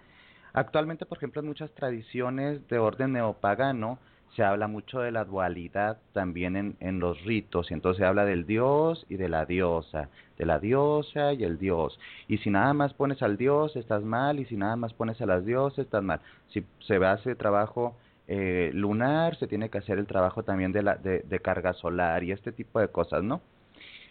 Actualmente, por ejemplo, en muchas tradiciones de orden neopagano se habla mucho de la dualidad también en, en los ritos, y entonces se habla del dios y de la diosa, de la diosa y el dios. Y si nada más pones al dios, estás mal, y si nada más pones a las diosas, estás mal. Si se hace trabajo eh, lunar, se tiene que hacer el trabajo también de, la, de, de carga solar y este tipo de cosas, ¿no?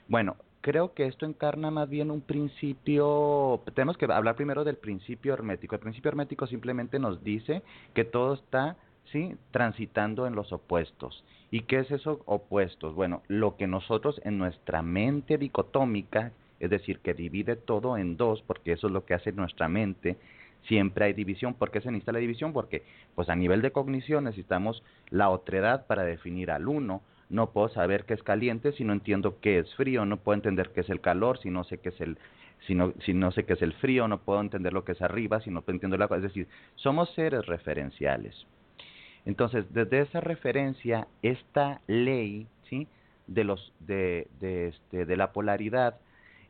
Bueno, creo que esto encarna más bien un principio, tenemos que hablar primero del principio hermético. El principio hermético simplemente nos dice que todo está ¿sí? transitando en los opuestos. ¿Y qué es eso opuestos? Bueno, lo que nosotros en nuestra mente dicotómica, es decir, que divide todo en dos, porque eso es lo que hace nuestra mente, siempre hay división. ¿Por qué se necesita la división? Porque pues a nivel de cognición necesitamos la otredad para definir al uno, no puedo saber qué es caliente si no entiendo qué es frío, no puedo entender qué es el calor si no sé qué es el si no, si no sé qué es el frío, no puedo entender lo que es arriba si no entiendo la es decir, somos seres referenciales. Entonces, desde esa referencia, esta ley, ¿sí? de los de, este, de la polaridad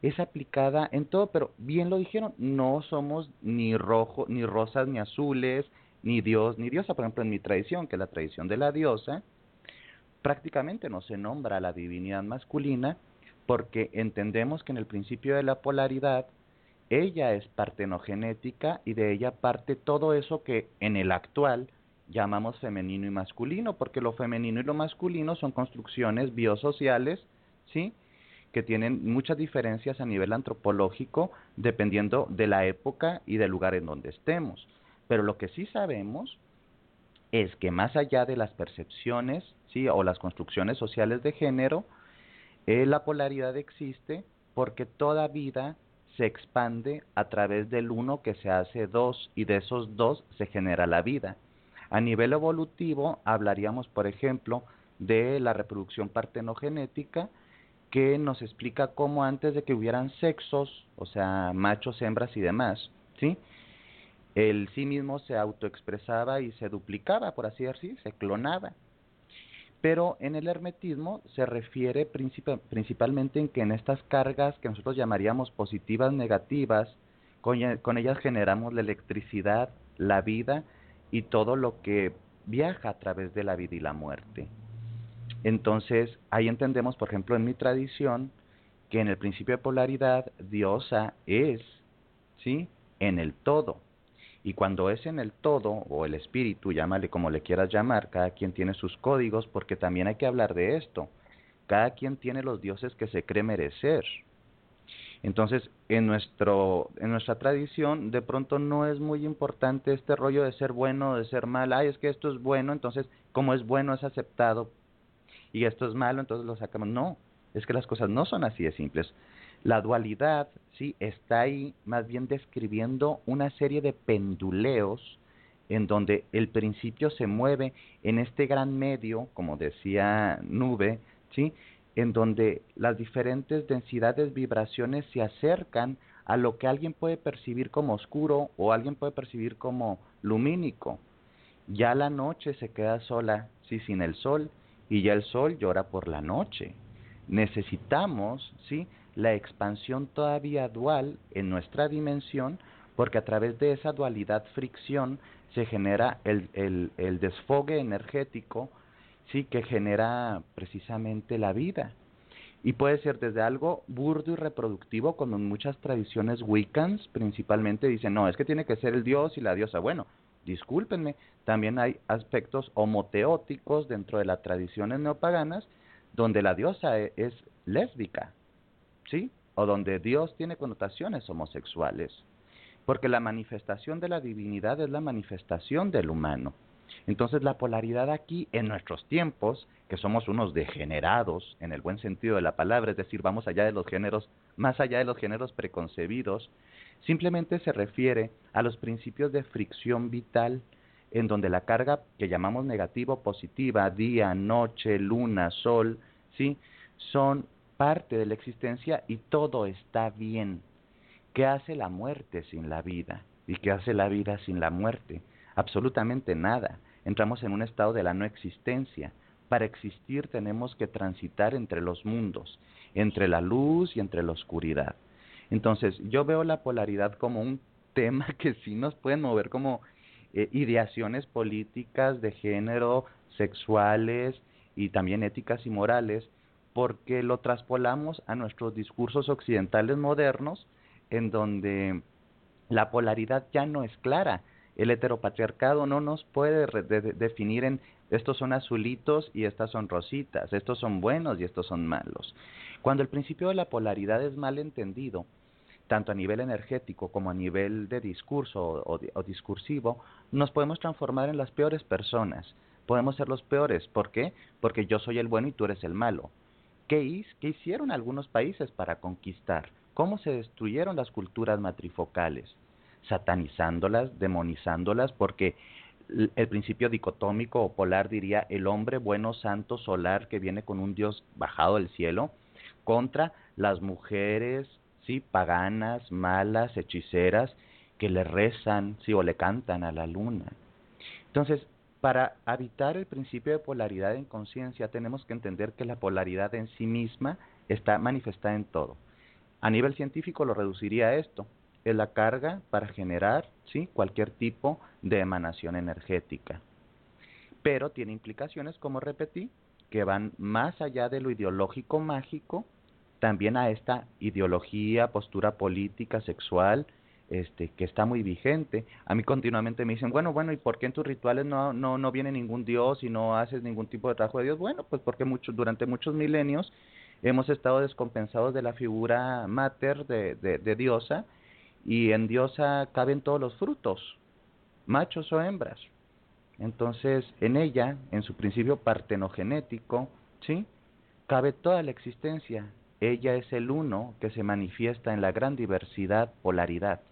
es aplicada en todo, pero bien lo dijeron, no somos ni rojo, ni rosas, ni azules, ni Dios, ni diosa. Por ejemplo, en mi tradición, que es la tradición de la diosa, prácticamente no se nombra a la divinidad masculina porque entendemos que en el principio de la polaridad ella es partenogenética y de ella parte todo eso que en el actual llamamos femenino y masculino, porque lo femenino y lo masculino son construcciones biosociales, ¿sí? que tienen muchas diferencias a nivel antropológico dependiendo de la época y del lugar en donde estemos. Pero lo que sí sabemos es que más allá de las percepciones ¿sí? o las construcciones sociales de género, eh, la polaridad existe porque toda vida se expande a través del uno que se hace dos y de esos dos se genera la vida. A nivel evolutivo hablaríamos, por ejemplo, de la reproducción partenogenética, que nos explica cómo antes de que hubieran sexos, o sea, machos, hembras y demás, ¿sí? El sí mismo se autoexpresaba y se duplicaba, por así decir, se clonaba. Pero en el hermetismo se refiere principalmente en que en estas cargas que nosotros llamaríamos positivas, negativas, con, con ellas generamos la electricidad, la vida y todo lo que viaja a través de la vida y la muerte. Entonces, ahí entendemos, por ejemplo, en mi tradición, que en el principio de polaridad, diosa es, ¿sí? En el todo. Y cuando es en el todo, o el espíritu, llámale como le quieras llamar, cada quien tiene sus códigos, porque también hay que hablar de esto. Cada quien tiene los dioses que se cree merecer. Entonces, en, nuestro, en nuestra tradición, de pronto no es muy importante este rollo de ser bueno, de ser mal. Ay, es que esto es bueno, entonces, como es bueno, es aceptado. Y esto es malo, entonces lo sacamos. No, es que las cosas no son así de simples. La dualidad, sí, está ahí más bien describiendo una serie de penduleos en donde el principio se mueve en este gran medio, como decía Nube, ¿sí? En donde las diferentes densidades, vibraciones se acercan a lo que alguien puede percibir como oscuro o alguien puede percibir como lumínico. Ya la noche se queda sola, sí, sin el sol, y ya el sol llora por la noche. Necesitamos, sí, la expansión todavía dual en nuestra dimensión, porque a través de esa dualidad fricción se genera el, el, el desfogue energético sí, que genera precisamente la vida. Y puede ser desde algo burdo y reproductivo, como en muchas tradiciones wiccans principalmente dicen, no, es que tiene que ser el dios y la diosa. Bueno, discúlpenme, también hay aspectos homoteóticos dentro de las tradiciones neopaganas, donde la diosa e, es lésbica, ¿sí? O donde Dios tiene connotaciones homosexuales. Porque la manifestación de la divinidad es la manifestación del humano. Entonces la polaridad aquí en nuestros tiempos, que somos unos degenerados en el buen sentido de la palabra, es decir, vamos allá de los géneros, más allá de los géneros preconcebidos, simplemente se refiere a los principios de fricción vital en donde la carga que llamamos negativo positiva, día, noche, luna, sol, ¿sí? son parte de la existencia y todo está bien. ¿Qué hace la muerte sin la vida? ¿Y qué hace la vida sin la muerte? Absolutamente nada. Entramos en un estado de la no existencia. Para existir tenemos que transitar entre los mundos, entre la luz y entre la oscuridad. Entonces, yo veo la polaridad como un tema que sí nos puede mover como eh, ideaciones políticas de género, sexuales y también éticas y morales, porque lo traspolamos a nuestros discursos occidentales modernos, en donde la polaridad ya no es clara, el heteropatriarcado no nos puede definir en estos son azulitos y estas son rositas, estos son buenos y estos son malos. Cuando el principio de la polaridad es mal entendido, tanto a nivel energético como a nivel de discurso o, discursivo, nos podemos transformar en las peores personas. Podemos ser los peores. ¿Por qué? Porque yo soy el bueno y tú eres el malo. ¿Qué, ¿Qué hicieron algunos países para conquistar? ¿Cómo se destruyeron las culturas matrifocales? Satanizándolas, demonizándolas, porque el principio dicotómico o polar diría el hombre bueno, santo, solar, que viene con un Dios bajado del cielo, contra las mujeres, sí, paganas, malas, hechiceras, que le rezan, sí, o le cantan a la luna. Entonces, para habitar el principio de polaridad en conciencia, tenemos que entender que la polaridad en sí misma está manifestada en todo. A nivel científico lo reduciría a esto es la carga para generar ¿sí? cualquier tipo de emanación energética. Pero tiene implicaciones, como repetí, que van más allá de lo ideológico mágico, también a esta ideología, postura política, sexual, este, que está muy vigente. A mí continuamente me dicen, bueno, bueno, ¿y por qué en tus rituales no, no, no viene ningún dios y no haces ningún tipo de trabajo de Dios? Bueno, pues porque muchos, durante muchos milenios hemos estado descompensados de la figura mater de, de diosa y en diosa caben todos los frutos, machos o hembras. Entonces, en ella, en su principio partenogenético, ¿sí? Cabe toda la existencia. Ella es el uno que se manifiesta en la gran diversidad, polaridad.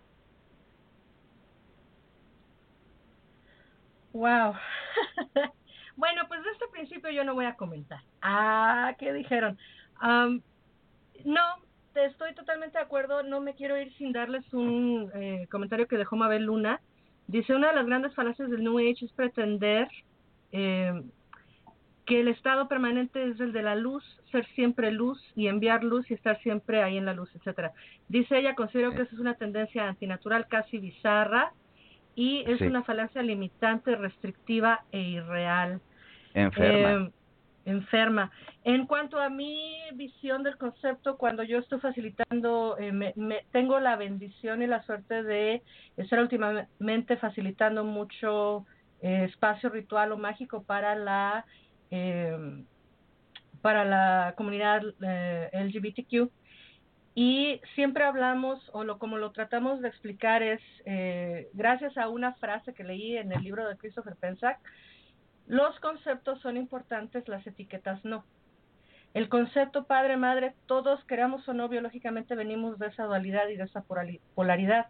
Wow. bueno, pues de este principio yo no voy a comentar. Ah, ¿qué dijeron? no, estoy totalmente de acuerdo, no me quiero ir sin darles un eh, comentario que dejó Mabel Luna. Dice, una de las grandes falacias del New Age es pretender eh, que el estado permanente es el de la luz, ser siempre luz y enviar luz y estar siempre ahí en la luz, etcétera. Dice ella, considero que esa es una tendencia antinatural casi bizarra y es una falacia limitante, restrictiva e irreal. Enferma. Eh, enferma. En cuanto a mi visión del concepto, cuando yo estoy facilitando, eh, me, tengo la bendición y la suerte de estar últimamente facilitando mucho eh, espacio ritual o mágico para la eh, para la comunidad LGBTQ y siempre hablamos o lo como lo tratamos de explicar es gracias a una frase que leí en el libro de Christopher Pensack los conceptos son importantes, las etiquetas no. El concepto padre, madre, todos queramos o no, biológicamente venimos de esa dualidad y de esa polaridad.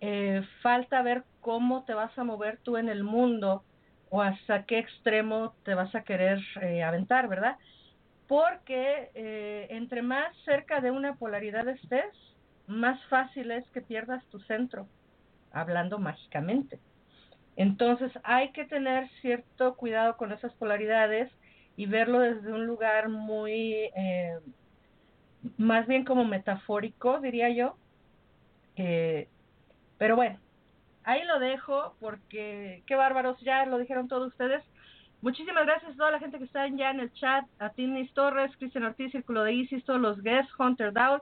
Eh, falta ver cómo te vas a mover tú en el mundo o hasta qué extremo te vas a querer eh, aventar, ¿verdad? Porque eh, entre más cerca de una polaridad estés, más fácil es que pierdas tu centro, hablando mágicamente. Entonces hay que tener cierto cuidado con esas polaridades y verlo desde un lugar muy, eh, más bien como metafórico, diría yo. Eh, pero bueno, ahí lo dejo porque qué bárbaros, ya lo dijeron todos ustedes. Muchísimas gracias a toda la gente que está ya en el chat, a Torres, Cristian Ortiz, Círculo de Isis, todos los guests, Hunter Dow,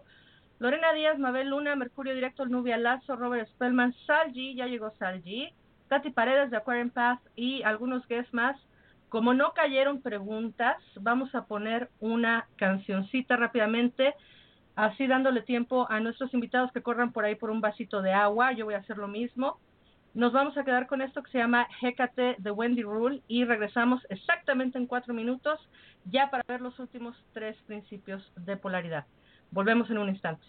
Lorena Díaz, Mabel Luna, Mercurio Directo, Nubia Lazo, Robert Spellman, Salji, ya llegó Salji, Katy Paredes de Aquarium Path y algunos guests más. Como no cayeron preguntas, vamos a poner una cancioncita rápidamente, así dándole tiempo a nuestros invitados que corran por ahí por un vasito de agua. Yo voy a hacer lo mismo. Nos vamos a quedar con esto que se llama Hécate de Wendy Rule y regresamos exactamente en cuatro minutos ya para ver los últimos tres principios de polaridad. Volvemos en un instante.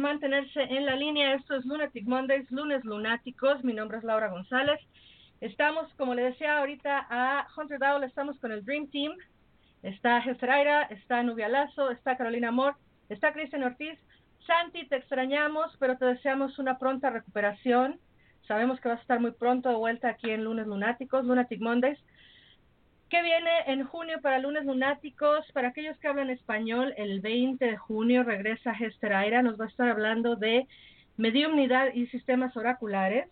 Mantenerse en la línea. Esto es Lunatic Mondays, lunes lunáticos. Mi nombre es Laura González. Estamos, como le decía ahorita a Hunter Dowell, estamos con el Dream Team. Está Aira, está Nubia Lazo, está Carolina Moore, está Cristian Ortiz. Santi, te extrañamos, pero te deseamos una pronta recuperación. Sabemos que vas a estar muy pronto de vuelta aquí en Lunes Lunáticos, Lunatic Mondays. ¿Qué viene en junio para lunes lunáticos? Para aquellos que hablan español, el 20 de junio regresa Hester Aira, nos va a estar hablando de mediumnidad y sistemas oraculares.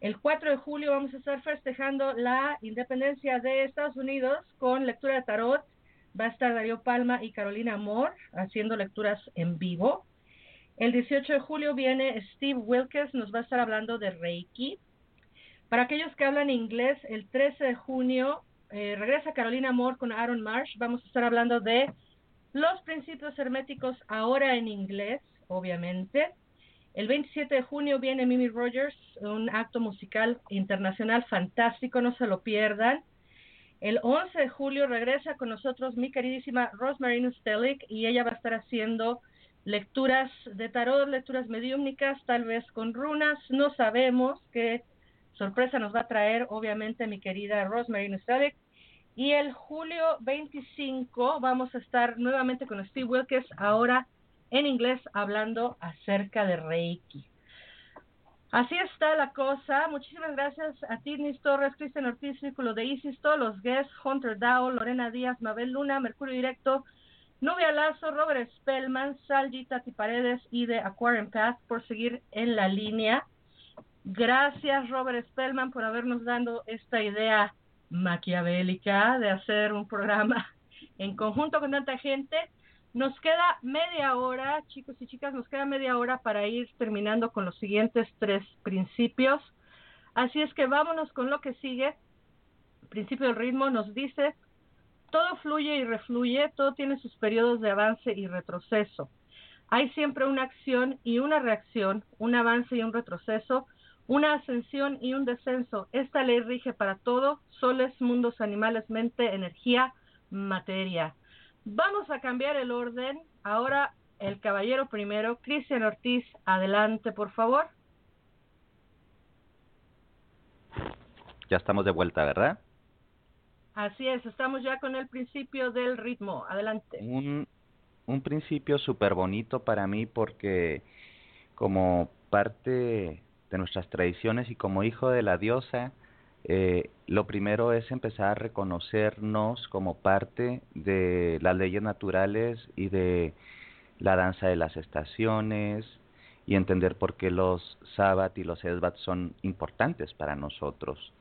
El 4 de julio vamos a estar festejando la independencia de Estados Unidos con lectura de tarot. Va a estar Darío Palma y Carolina Moore haciendo lecturas en vivo. El 18 de julio viene Steve Wilkes, nos va a estar hablando de Reiki. Para aquellos que hablan inglés, el 13 de junio eh, regresa Carolina Moore con Aaron Marsh. Vamos a estar hablando de los principios herméticos ahora en inglés, obviamente. El 27 de junio viene Mimi Rogers, un acto musical internacional fantástico, no se lo pierdan. El 11 de julio regresa con nosotros mi queridísima Rosemary Stelic y ella va a estar haciendo lecturas de tarot, lecturas mediúmnicas, tal vez con runas, no sabemos qué sorpresa nos va a traer, obviamente, mi querida Rosemary Nusselic. Y el julio 25 vamos a estar nuevamente con Steve Wilkes, ahora en inglés, hablando acerca de Reiki. Así está la cosa. Muchísimas gracias a Tidnis Torres, Cristian Ortiz, Círculo de Isis, todos los guests, Hunter Dow, Lorena Díaz, Mabel Luna, Mercurio Directo, Nubia Lazo, Robert Spellman, Salji, Tati Paredes y de Aquarium Path por seguir en la línea. Gracias, Robert Spellman, por habernos dado esta idea maquiavélica de hacer un programa en conjunto con tanta gente. Nos queda media hora, chicos y chicas, nos queda media hora para ir terminando con los siguientes tres principios. Así es que vámonos con lo que sigue. El principio del ritmo nos dice, todo fluye y refluye, todo tiene sus periodos de avance y retroceso. Hay siempre una acción y una reacción, un avance y un retroceso, una ascensión y un descenso. Esta ley rige para todo, soles, mundos, animales, mente, energía, materia. Vamos a cambiar el orden. Ahora el caballero primero, Cristian Ortiz, adelante, por favor. Ya estamos de vuelta, ¿verdad? Así es, estamos ya con el principio del ritmo. Adelante. Un, un principio súper bonito para mí porque como parte de nuestras tradiciones y como hijo de la diosa, eh, lo primero es empezar a reconocernos como parte de las leyes naturales y de la danza de las estaciones y entender por qué los Sabbat y los Esbat son importantes para nosotros.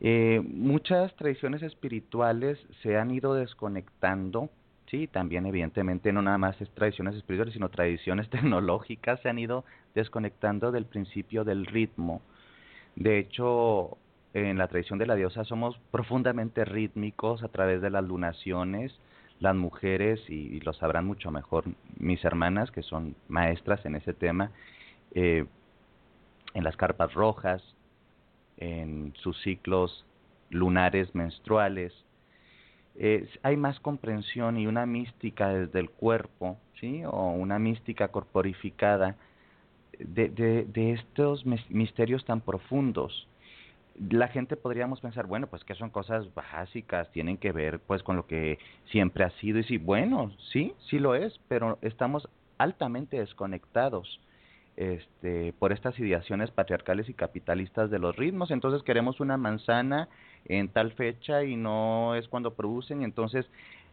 Eh, muchas tradiciones espirituales se han ido desconectando Sí, también evidentemente no nada más es tradiciones espirituales, sino tradiciones tecnológicas se han ido desconectando del principio del ritmo. De hecho, en la tradición de la diosa somos profundamente rítmicos a través de las lunaciones. Las mujeres, y, lo sabrán mucho mejor mis hermanas, que son maestras en ese tema, eh, en las carpas rojas, en sus ciclos lunares menstruales, hay más comprensión y una mística desde el cuerpo, ¿sí? O una mística corporificada de, de, de estos misterios tan profundos. La gente podríamos pensar, bueno, pues que son cosas básicas, tienen que ver pues con lo que siempre ha sido y sí, bueno, sí, sí lo es, pero estamos altamente desconectados este, por estas ideaciones patriarcales y capitalistas de los ritmos. Entonces queremos una manzana en tal fecha y no es cuando producen entonces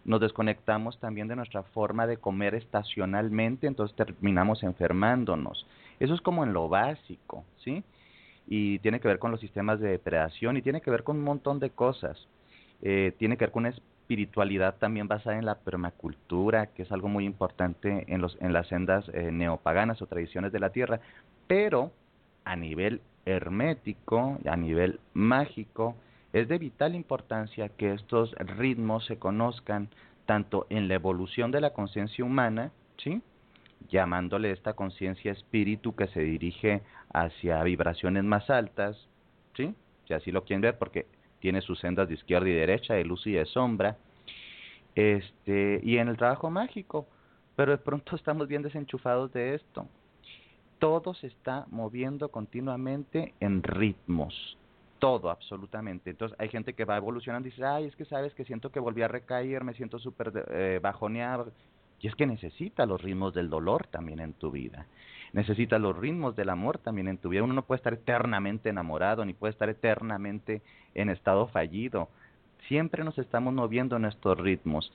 nos desconectamos también de nuestra forma de comer estacionalmente, entonces terminamos enfermándonos. Eso es como en lo básico, ¿sí? Y tiene que ver con los sistemas de depredación y tiene que ver con un montón de cosas. Eh, tiene que ver con una espiritualidad también basada en la permacultura, que es algo muy importante en, los, en las sendas eh, neopaganas o tradiciones de la tierra, pero a nivel hermético, a nivel mágico, es de vital importancia que estos ritmos se conozcan tanto en la evolución de la conciencia humana, ¿sí? llamándole esta conciencia espíritu que se dirige hacia vibraciones más altas, ¿sí? si así lo quieren ver, porque tiene sus sendas de izquierda y derecha, de luz y de sombra, este, y en el trabajo mágico, pero de pronto estamos bien desenchufados de esto. Todo se está moviendo continuamente en ritmos, todo absolutamente. Entonces hay gente que va evolucionando y dice, ay, es que sabes que siento que volví a recaer, me siento súper eh, bajoneado. Y es que necesita los ritmos del dolor también en tu vida. Necesita los ritmos del amor también en tu vida. Uno no puede estar eternamente enamorado, ni puede estar eternamente en estado fallido. Siempre nos estamos moviendo en estos ritmos.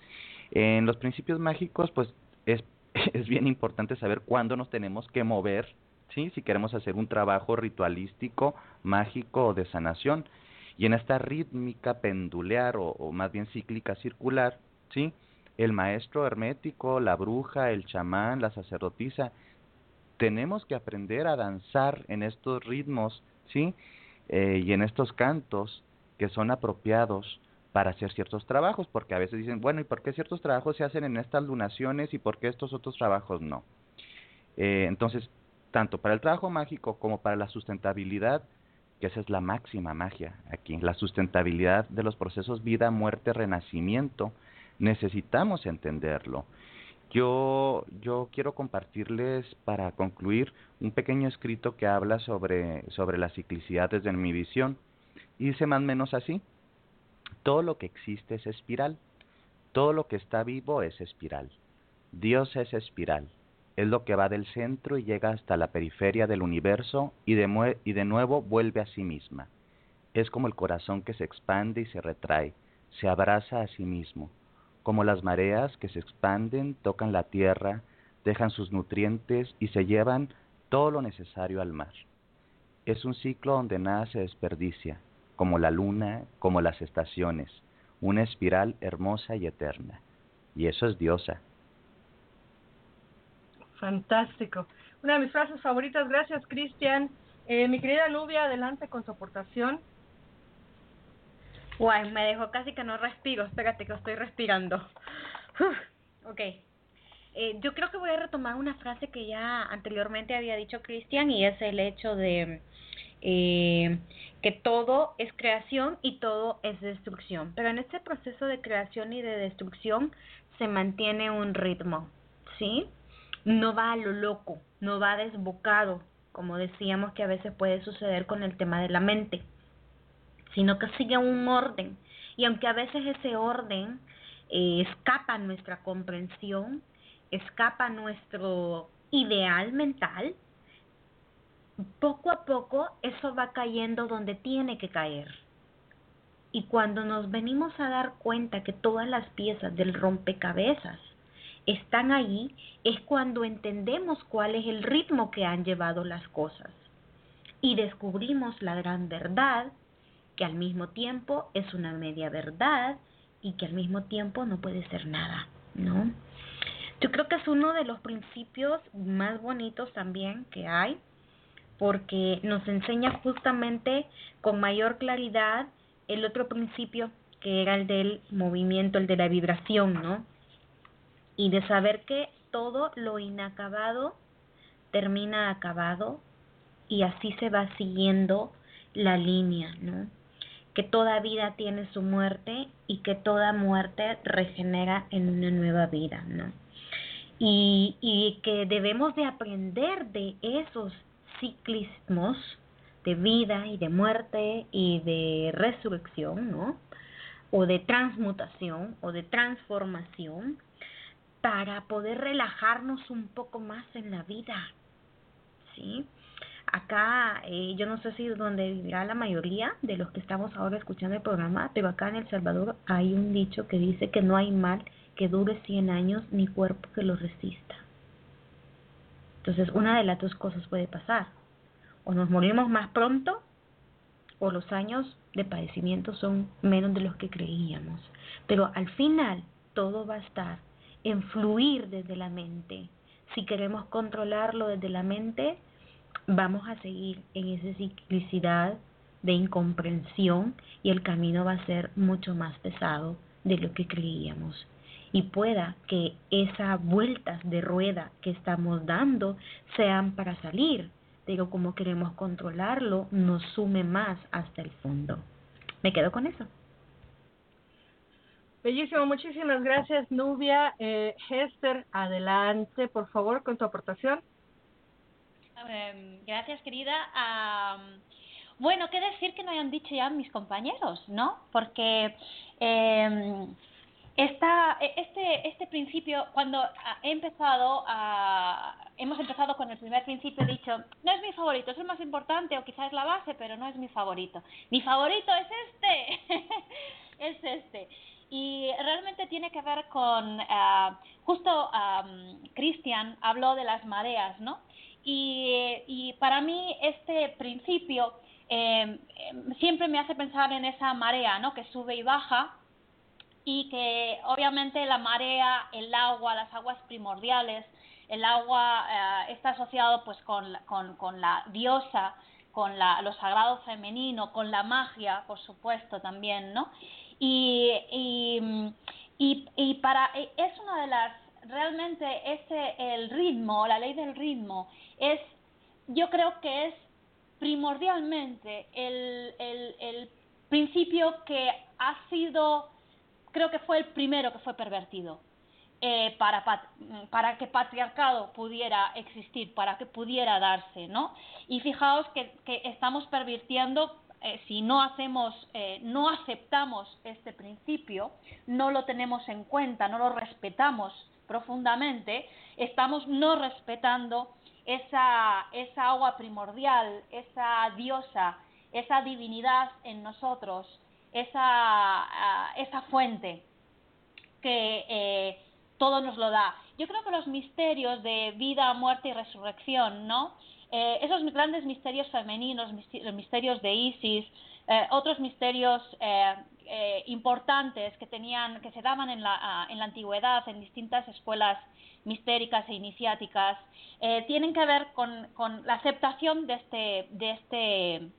En los principios mágicos, pues es, es bien importante saber cuándo nos tenemos que mover, ¿sí? si queremos hacer un trabajo ritualístico, mágico o de sanación. Y en esta rítmica pendular o, más bien cíclica circular, ¿sí? el maestro hermético, la bruja, el chamán, la sacerdotisa, tenemos que aprender a danzar en estos ritmos, ¿sí? Eh, y en estos cantos que son apropiados para hacer ciertos trabajos, porque a veces dicen, bueno, ¿y por qué ciertos trabajos se hacen en estas lunaciones y por qué estos otros trabajos no? Eh, entonces, tanto para el trabajo mágico como para la sustentabilidad, que esa es la máxima magia aquí, la sustentabilidad de los procesos vida, muerte, renacimiento, necesitamos entenderlo. Yo, yo quiero compartirles para concluir un pequeño escrito que habla sobre, sobre la ciclicidad desde mi visión. Y dice más o menos así, todo lo que existe es espiral, todo lo que está vivo es espiral. Dios es espiral, es lo que va del centro y llega hasta la periferia del universo y de, y de nuevo vuelve a sí misma. Es como el corazón que se expande y se retrae, se abraza a sí mismo como las mareas que se expanden, tocan la tierra, dejan sus nutrientes y se llevan todo lo necesario al mar. Es un ciclo donde nada se desperdicia, como la luna, como las estaciones, una espiral hermosa y eterna. Y eso es diosa. Fantástico. Una de mis frases favoritas. Gracias, Cristian. Eh, mi querida Nubia, adelante con su aportación. Guay, me dejó casi que no respiro. Espérate que estoy respirando. ok. Eh, yo creo que voy a retomar una frase que ya anteriormente había dicho Cristian y es el hecho de eh, que todo es creación y todo es destrucción. Pero en este proceso de creación y de destrucción se mantiene un ritmo, ¿sí? No va a lo loco, no va desbocado, como decíamos que a veces puede suceder con el tema de la mente sino que sigue un orden. Y aunque a veces ese orden eh, escapa a nuestra comprensión, escapa a nuestro ideal mental, poco a poco eso va cayendo donde tiene que caer. Y cuando nos venimos a dar cuenta que todas las piezas del rompecabezas están ahí, es cuando entendemos cuál es el ritmo que han llevado las cosas. Y descubrimos la gran verdad que al mismo tiempo es una media verdad y que al mismo tiempo no puede ser nada, ¿no? Yo creo que es uno de los principios más bonitos también que hay, porque nos enseña justamente con mayor claridad el otro principio que era el del movimiento, el de la vibración, ¿no? Y de saber que todo lo inacabado termina acabado y así se va siguiendo la línea, ¿no? que toda vida tiene su muerte y que toda muerte regenera en una nueva vida, ¿no? Y, y que debemos de aprender de esos ciclismos de vida y de muerte y de resurrección, ¿no? O de transmutación o de transformación para poder relajarnos un poco más en la vida, ¿sí? acá, eh, yo no sé si donde vivirá la mayoría de los que estamos ahora escuchando el programa, pero acá en El Salvador hay un dicho que dice que no hay mal que dure 100 años ni cuerpo que lo resista. Entonces, una de las dos cosas puede pasar. O nos morimos más pronto o los años de padecimiento son menos de los que creíamos. Pero al final todo va a estar en fluir desde la mente. Si queremos controlarlo desde la mente, vamos a seguir en esa ciclicidad de incomprensión y el camino va a ser mucho más pesado de lo que creíamos. y pueda que esas vueltas de rueda que estamos dando sean para salir. Digo, como queremos controlarlo, nos sume más hasta el fondo. Me quedo con eso. Bellísimo, muchísimas gracias Nubia. Eh, Hester, adelante, por favor, con tu aportación. Em, gracias, querida. bueno, qué decir que no hayan dicho ya mis compañeros, ¿no? Porque eh, esta, este, este principio, cuando he empezado a, hemos empezado con el primer principio, he dicho, no es mi favorito, es el más importante o quizás es la base, pero no es mi favorito. Mi favorito es este, es este. Y realmente tiene que ver con, uh, justo um, habló de las mareas, ¿no? Y, y para mí este principio eh, siempre me hace pensar en esa marea, ¿no? Que sube y baja y que obviamente la marea, el agua, las aguas primordiales, el agua eh, está asociado pues con, con, con la diosa, con la, lo sagrado femenino, con la magia, por supuesto, también, ¿no? Y, y, y, y para, es una de las, realmente ese, el ritmo, la ley del ritmo, es, yo creo que es primordialmente el, el, el principio que ha sido creo que fue el primero que fue pervertido eh, para, para que patriarcado pudiera existir, para que pudiera darse, ¿no? Y fijaos que, que estamos pervirtiendo, eh, si no hacemos, eh, no aceptamos este principio, no lo tenemos en cuenta, no lo respetamos profundamente, estamos no respetando esa, esa agua primordial, esa diosa, esa divinidad en nosotros, esa, ah, esa fuente que eh, todo nos lo da. Yo creo que los misterios de vida, muerte y resurrección, ¿no? Eh, esos grandes misterios femeninos, los misterios de Isis, eh, otros misterios importantes que tenían, que se daban en la, ah, en antigüedad en distintas escuelas mistéricas e iniciáticas, tienen que ver con, con la aceptación de este, de este,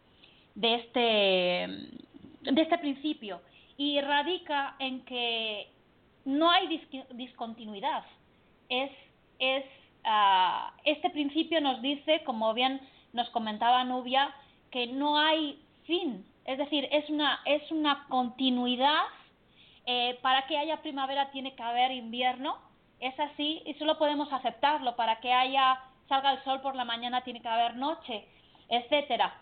de este de este principio y radica en que no hay discontinuidad. Es, es, uh, este principio nos dice, como bien nos comentaba Nubia, que no hay fin, es decir, es una, es una continuidad. Eh, para que haya primavera tiene que haber invierno, es así y solo podemos aceptarlo. Para que haya salga el sol por la mañana tiene que haber noche, etcétera.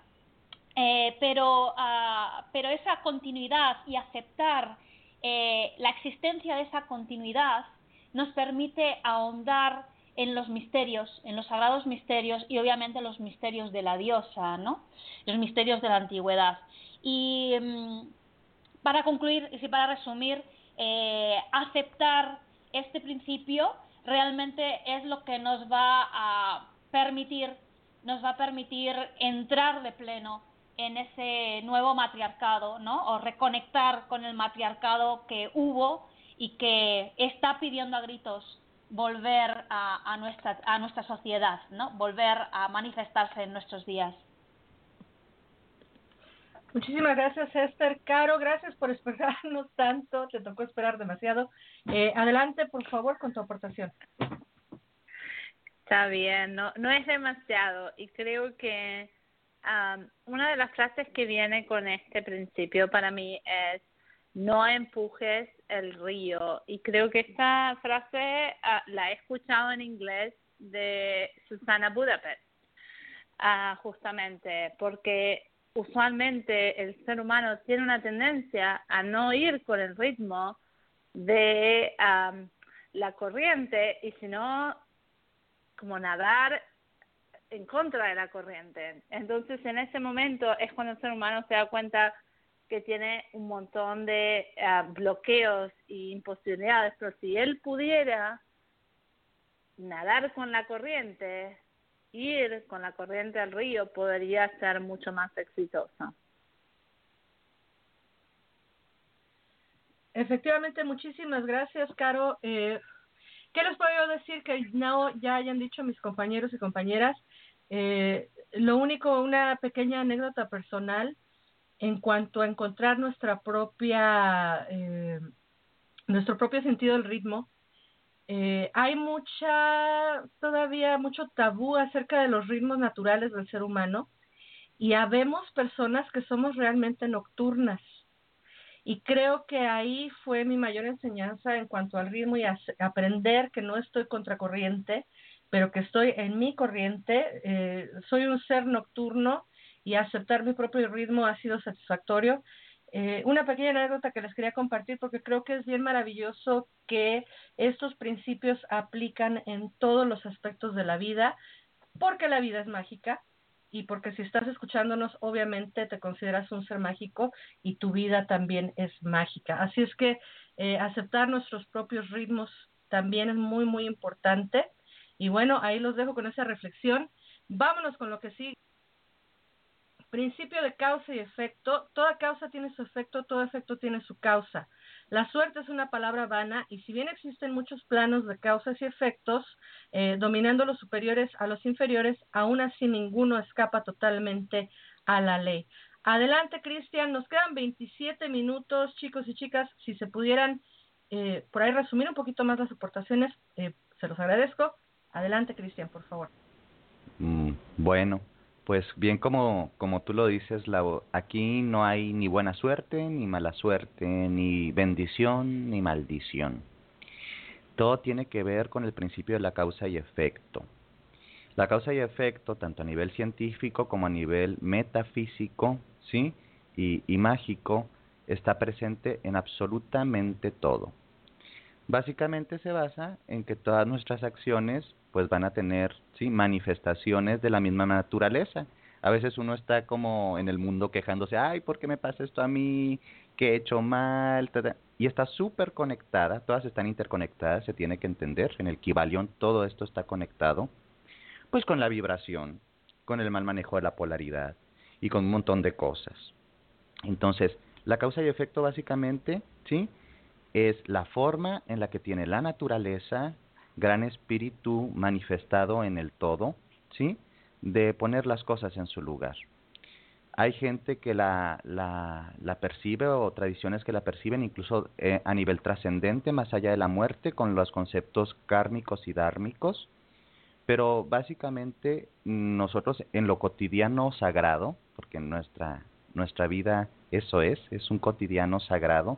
Eh, pero, uh, pero esa continuidad y aceptar eh, la existencia de esa continuidad nos permite ahondar en los misterios, en los sagrados misterios y obviamente los misterios de la diosa, ¿no? Los misterios de la antigüedad. Y um, para concluir y para resumir, eh, aceptar este principio realmente es lo que nos va a permitir, nos va a permitir entrar de pleno en ese nuevo matriarcado, ¿no? O reconectar con el matriarcado que hubo y que está pidiendo a gritos volver a, a, nuestra, a nuestra sociedad, ¿no? Volver a manifestarse en nuestros días. Muchísimas gracias, Esther. Caro, gracias por esperarnos tanto. Te tocó esperar demasiado. Eh, adelante, por favor, con tu aportación. Está bien, no, no es demasiado. Y creo que una de las frases que viene con este principio para mí es no empujes el río y creo que esta frase ah, la he escuchado en inglés de Susana Budapest uh, justamente porque usualmente el ser humano tiene una tendencia a no ir con el ritmo de la corriente y sino como nadar en contra de la corriente. Entonces, en ese momento es cuando el ser humano se da cuenta que tiene un montón de ah, bloqueos e imposibilidades, pero si él pudiera nadar con la corriente, ir con la corriente al río, podría ser mucho más exitoso. Efectivamente, muchísimas gracias, Caro. Eh, ¿Qué les puedo decir que no ya hayan dicho mis compañeros y compañeras? Eh, lo único, una pequeña anécdota personal en cuanto a encontrar nuestra propia, eh, nuestro propio sentido del ritmo. Eh, hay mucha, todavía mucho tabú acerca de los ritmos naturales del ser humano y habemos personas que somos realmente nocturnas. Y creo que ahí fue mi mayor enseñanza en cuanto al ritmo y aprender que no estoy contracorriente, pero que estoy en mi corriente. Eh, soy un ser nocturno y aceptar mi propio ritmo ha sido satisfactorio. Eh, una pequeña anécdota que les quería compartir porque creo que es bien maravilloso que estos principios aplican en todos los aspectos de la vida, porque la vida es mágica y porque si estás escuchándonos, obviamente te consideras un ser mágico y tu vida también es mágica. Así es que eh, aceptar nuestros propios ritmos también es muy, muy importante. Y bueno, ahí los dejo con esa reflexión. Vámonos con lo que sigue. Principio de causa y efecto. Toda causa tiene su efecto, todo efecto tiene su causa. La suerte es una palabra vana y si bien existen muchos planos de causas y efectos, eh, dominando los superiores a los inferiores, aún así ninguno escapa totalmente a la ley. Adelante, Cristian. Nos quedan 27 minutos, chicos y chicas. Si se pudieran eh, por ahí resumir un poquito más las aportaciones, eh, se los agradezco. Adelante, Cristian, por favor. Mm, bueno, pues bien como, como tú lo dices, aquí no hay ni buena suerte, ni mala suerte, ni bendición, ni maldición. Todo tiene que ver con el principio de la causa y efecto. La causa y efecto, tanto a nivel científico como a nivel metafísico, ¿sí? Y, y mágico, está presente en absolutamente todo. Básicamente se basa en que todas nuestras acciones pues van a tener sí manifestaciones de la misma naturaleza. A veces uno está como en el mundo quejándose, ay, ¿por qué me pasa esto a mí? ¿Qué he hecho mal? Y está súper conectada, todas están interconectadas, se tiene que entender. En el Kibalión todo esto está conectado, pues con la vibración, con el mal manejo de la polaridad y con un montón de cosas. Entonces, la causa y efecto básicamente, ¿sí? Es la forma en la que tiene la naturaleza gran espíritu manifestado en el todo, ¿sí? De poner las cosas en su lugar. Hay gente que la, la, la percibe o tradiciones que la perciben incluso eh, a nivel trascendente, más allá de la muerte, con los conceptos kármicos y dármicos. Pero básicamente nosotros en lo cotidiano sagrado, porque nuestra, nuestra vida eso es, es un cotidiano sagrado,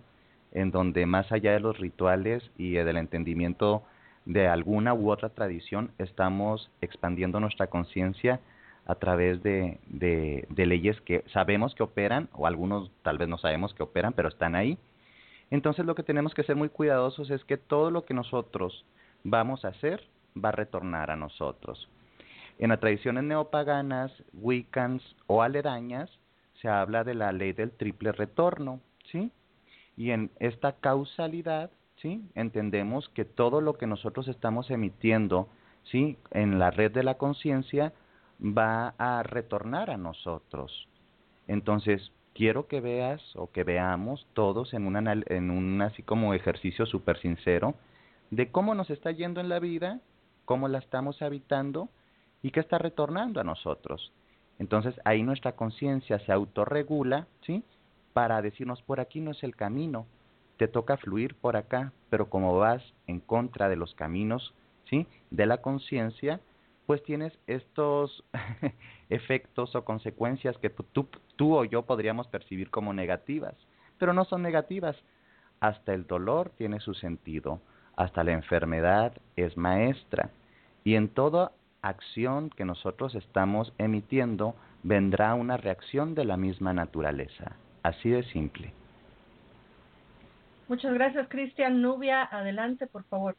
en donde más allá de los rituales y del entendimiento de alguna u otra tradición estamos expandiendo nuestra conciencia a través de, de, leyes que sabemos que operan, o algunos tal vez no sabemos que operan, pero están ahí. Entonces lo que tenemos que ser muy cuidadosos es que todo lo que nosotros vamos a hacer va a retornar a nosotros. En las tradiciones neopaganas, wiccans o aledañas, se habla de la ley del triple retorno, ¿sí? Y en esta causalidad ¿sí? Entendemos que todo lo que nosotros estamos emitiendo, ¿sí? En la red de la conciencia va a retornar a nosotros. Entonces, quiero que veas o que veamos todos en un, en un así como ejercicio súper sincero de cómo nos está yendo en la vida, cómo la estamos habitando y qué está retornando a nosotros. Entonces ahí nuestra conciencia se autorregula, ¿sí? Para decirnos por aquí no es el camino, te toca fluir por acá, pero como vas en contra de los caminos, ¿sí? De la conciencia, pues tienes estos efectos o consecuencias que tú, tú o yo podríamos percibir como negativas, pero no son negativas. Hasta el dolor tiene su sentido, hasta la enfermedad es maestra, y en toda acción que nosotros estamos emitiendo vendrá una reacción de la misma naturaleza, así de simple. Muchas gracias, Cristian. Nubia, adelante, por favor.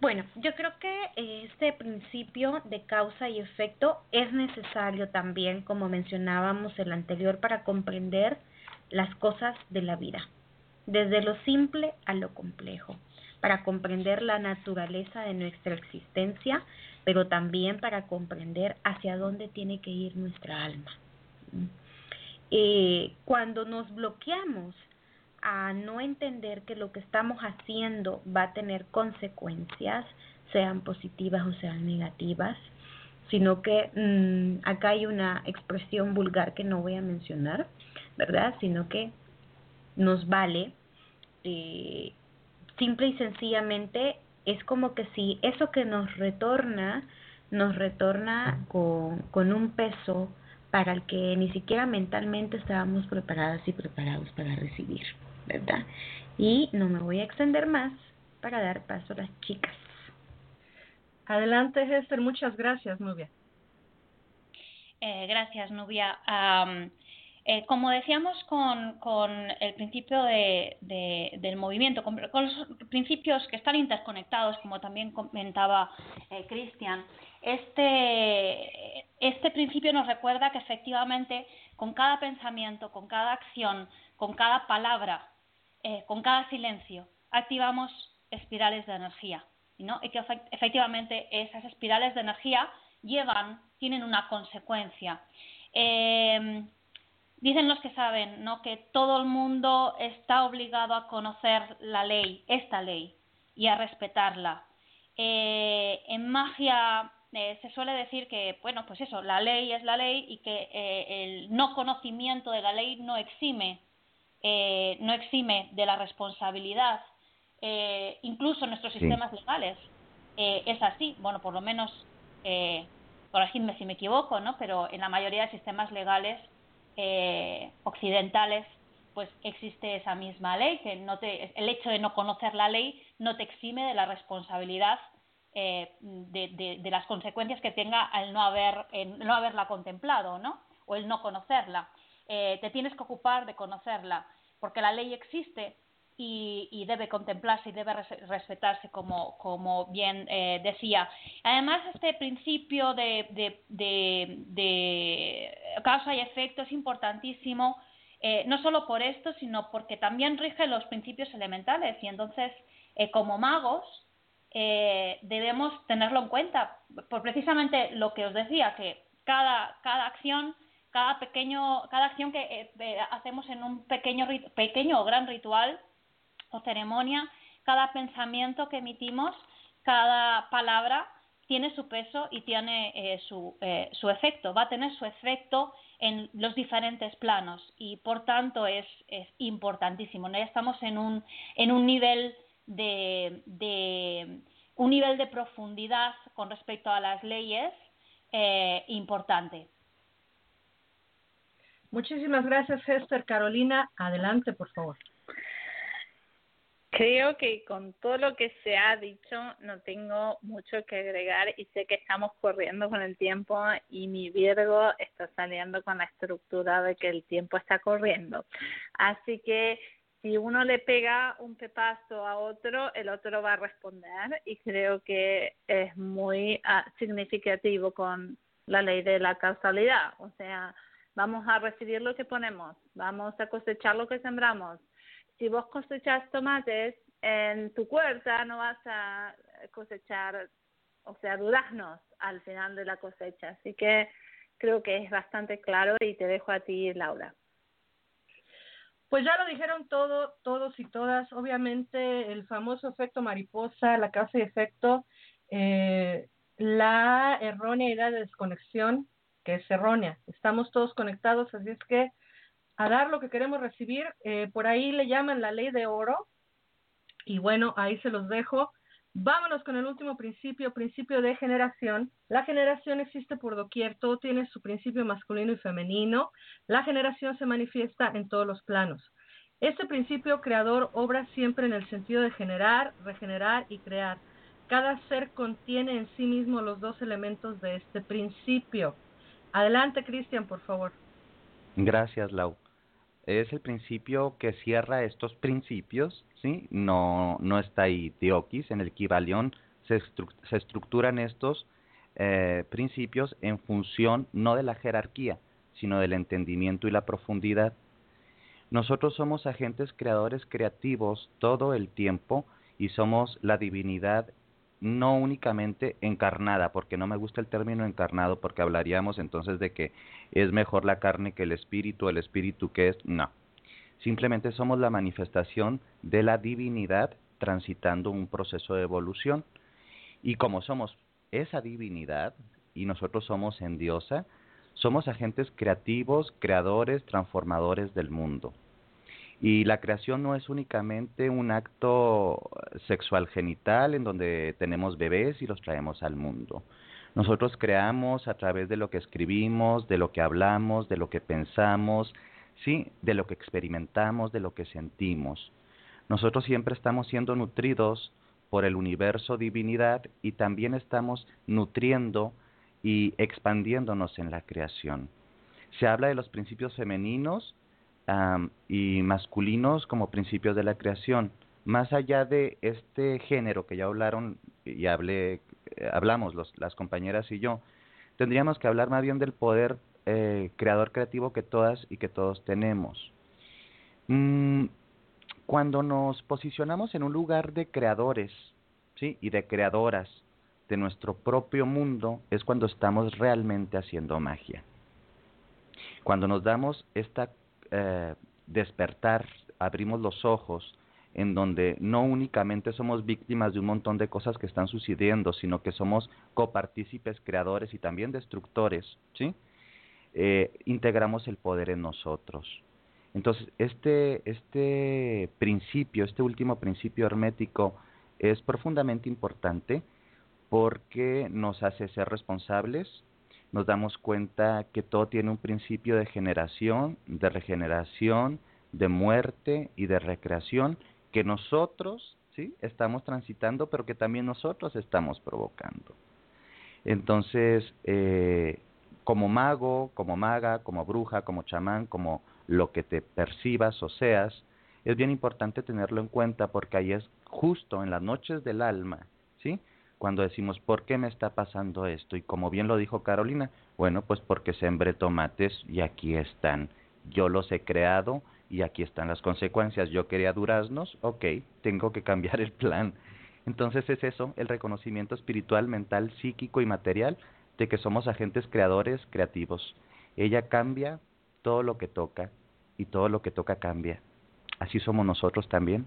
Bueno, yo creo que este principio de causa y efecto es necesario también, como mencionábamos el anterior, para comprender las cosas de la vida, desde lo simple a lo complejo, para comprender la naturaleza de nuestra existencia, pero también para comprender hacia dónde tiene que ir nuestra alma. Eh, cuando nos bloqueamos a no entender que lo que estamos haciendo va a tener consecuencias, sean positivas o sean negativas, sino que mm, acá hay una expresión vulgar que no voy a mencionar, ¿verdad? Sino que nos vale eh, simple y sencillamente es como que si eso que nos retorna, nos retorna con, con un peso para el que ni siquiera mentalmente estábamos preparadas y preparados para recibir, ¿verdad? Y no me voy a extender más para dar paso a las chicas. Adelante, Esther. Muchas gracias, Nubia. Eh, gracias, Nubia. Eh, como decíamos con, con el principio de, del movimiento, con, los principios que están interconectados, como también comentaba eh, Cristian, este, este principio nos recuerda que efectivamente con cada pensamiento, con cada acción, con cada palabra, eh, con cada silencio, activamos espirales de energía. ¿no? Y que efectivamente esas espirales de energía llevan, tienen una consecuencia. Eh, Dicen los que saben, ¿no? Que todo el mundo está obligado a conocer la ley, esta ley, y a respetarla. Eh, en magia eh, se suele decir que, bueno, pues eso, la ley es la ley y que eh, el no conocimiento de la ley no exime, no exime de la responsabilidad. incluso nuestros sistemas legales es así. Bueno, por lo menos, corregidme si me equivoco, ¿no? Pero en la mayoría de sistemas legales eh, occidentales, pues existe esa misma ley, que no te, el hecho de no conocer la ley no te exime de la responsabilidad eh, de, de, las consecuencias que tenga al no, haber, no haberla contemplado, ¿no? O el no conocerla. Eh, te tienes que ocupar de conocerla, porque la ley existe y, debe contemplarse y debe respetarse, como, como bien eh, decía. Además, este principio de, de, de, causa y efecto es importantísimo, eh, no solo por esto, sino porque también rige los principios elementales y entonces, eh, como magos, debemos tenerlo en cuenta, por precisamente lo que os decía, que cada, cada acción cada pequeño cada acción que hacemos en un pequeño pequeño o gran ritual o ceremonia, cada pensamiento que emitimos, cada palabra tiene su peso y tiene eh, su, eh, su, efecto, va a tener su efecto en los diferentes planos y por tanto es, es importantísimo. Ya estamos en un, en un nivel de, de, un nivel de profundidad con respecto a las leyes eh, importante. Muchísimas gracias, Esther. Carolina, adelante, por favor. Creo que con todo lo que se ha dicho no tengo mucho que agregar y sé que estamos corriendo con el tiempo y mi Virgo está saliendo con la estructura de que el tiempo está corriendo. Así que si uno le pega un pepazo a otro, el otro va a responder y creo que es muy ah, significativo con la ley de la causalidad. O sea, vamos a recibir lo que ponemos, vamos a cosechar lo que sembramos si vos cosechas tomates en tu huerta, no vas a cosechar, o sea, duraznos al final de la cosecha. Así que creo que es bastante claro y te dejo a ti, Laura. Pues ya lo dijeron todo, todos y todas. Obviamente el famoso efecto mariposa, la causa y efecto, eh, la errónea idea de desconexión, que es errónea. Estamos todos conectados, así es que a dar lo que queremos recibir. Eh, por ahí le llaman la ley de oro. Y bueno, ahí se los dejo. Vámonos con el último principio, principio de generación. La generación existe por doquier, todo tiene su principio masculino y femenino. La generación se manifiesta en todos los planos. Este principio creador obra siempre en el sentido de generar, regenerar y crear. Cada ser contiene en sí mismo los dos elementos de este principio. Adelante, Cristian, por favor. Gracias, Lau es el principio que cierra estos principios, ¿sí? No, no está ahí Teokis, en el Kibalión se, se estructuran estos eh, principios en función no de la jerarquía, sino del entendimiento y la profundidad. Nosotros somos agentes creadores creativos todo el tiempo y somos la divinidad no únicamente encarnada, porque no me gusta el término encarnado, porque hablaríamos entonces de que es mejor la carne que el espíritu, el espíritu que es, no. Simplemente somos la manifestación de la divinidad transitando un proceso de evolución. Y como somos esa divinidad y nosotros somos en diosa, somos agentes creativos, creadores, transformadores del mundo. Y la creación no es únicamente un acto sexual genital en donde tenemos bebés y los traemos al mundo. Nosotros creamos a través de lo que escribimos, de lo que hablamos, de lo que pensamos, sí, de lo que experimentamos, de lo que sentimos. Nosotros siempre estamos siendo nutridos por el universo divinidad y también estamos nutriendo y expandiéndonos en la creación. Se habla de los principios femeninos y masculinos como principios de la creación. Más allá de este género que ya hablaron y hablé, eh, hablamos las compañeras y yo, tendríamos que hablar más bien del poder eh, creador creativo que todas y que todos tenemos. Mm, cuando nos posicionamos en un lugar de creadores ¿sí? y de creadoras de nuestro propio mundo, es cuando estamos realmente haciendo magia. Cuando nos damos esta eh, despertar, abrimos los ojos, en donde no únicamente somos víctimas de un montón de cosas que están sucediendo, sino que somos copartícipes, creadores y también destructores, ¿sí? Eh, integramos el poder en nosotros. Entonces, este, este principio, este último principio hermético es profundamente importante porque nos hace ser responsables, nos damos cuenta que todo tiene un principio de generación, de regeneración, de muerte y de recreación que nosotros ¿sí? estamos transitando, pero que también nosotros estamos provocando. Entonces, eh, como mago, como maga, como bruja, como chamán, como lo que te percibas o seas, es bien importante tenerlo en cuenta porque ahí es justo en las noches del alma, ¿sí? Cuando decimos, ¿por qué me está pasando esto? Y como bien lo dijo Carolina, bueno, pues porque sembré tomates y aquí están. Yo los he creado y aquí están las consecuencias. Yo quería duraznos, ok, tengo que cambiar el plan. Entonces es eso, el reconocimiento espiritual, mental, psíquico y material de que somos agentes creadores, creativos. Ella cambia todo lo que toca y todo lo que toca cambia. Así somos nosotros también.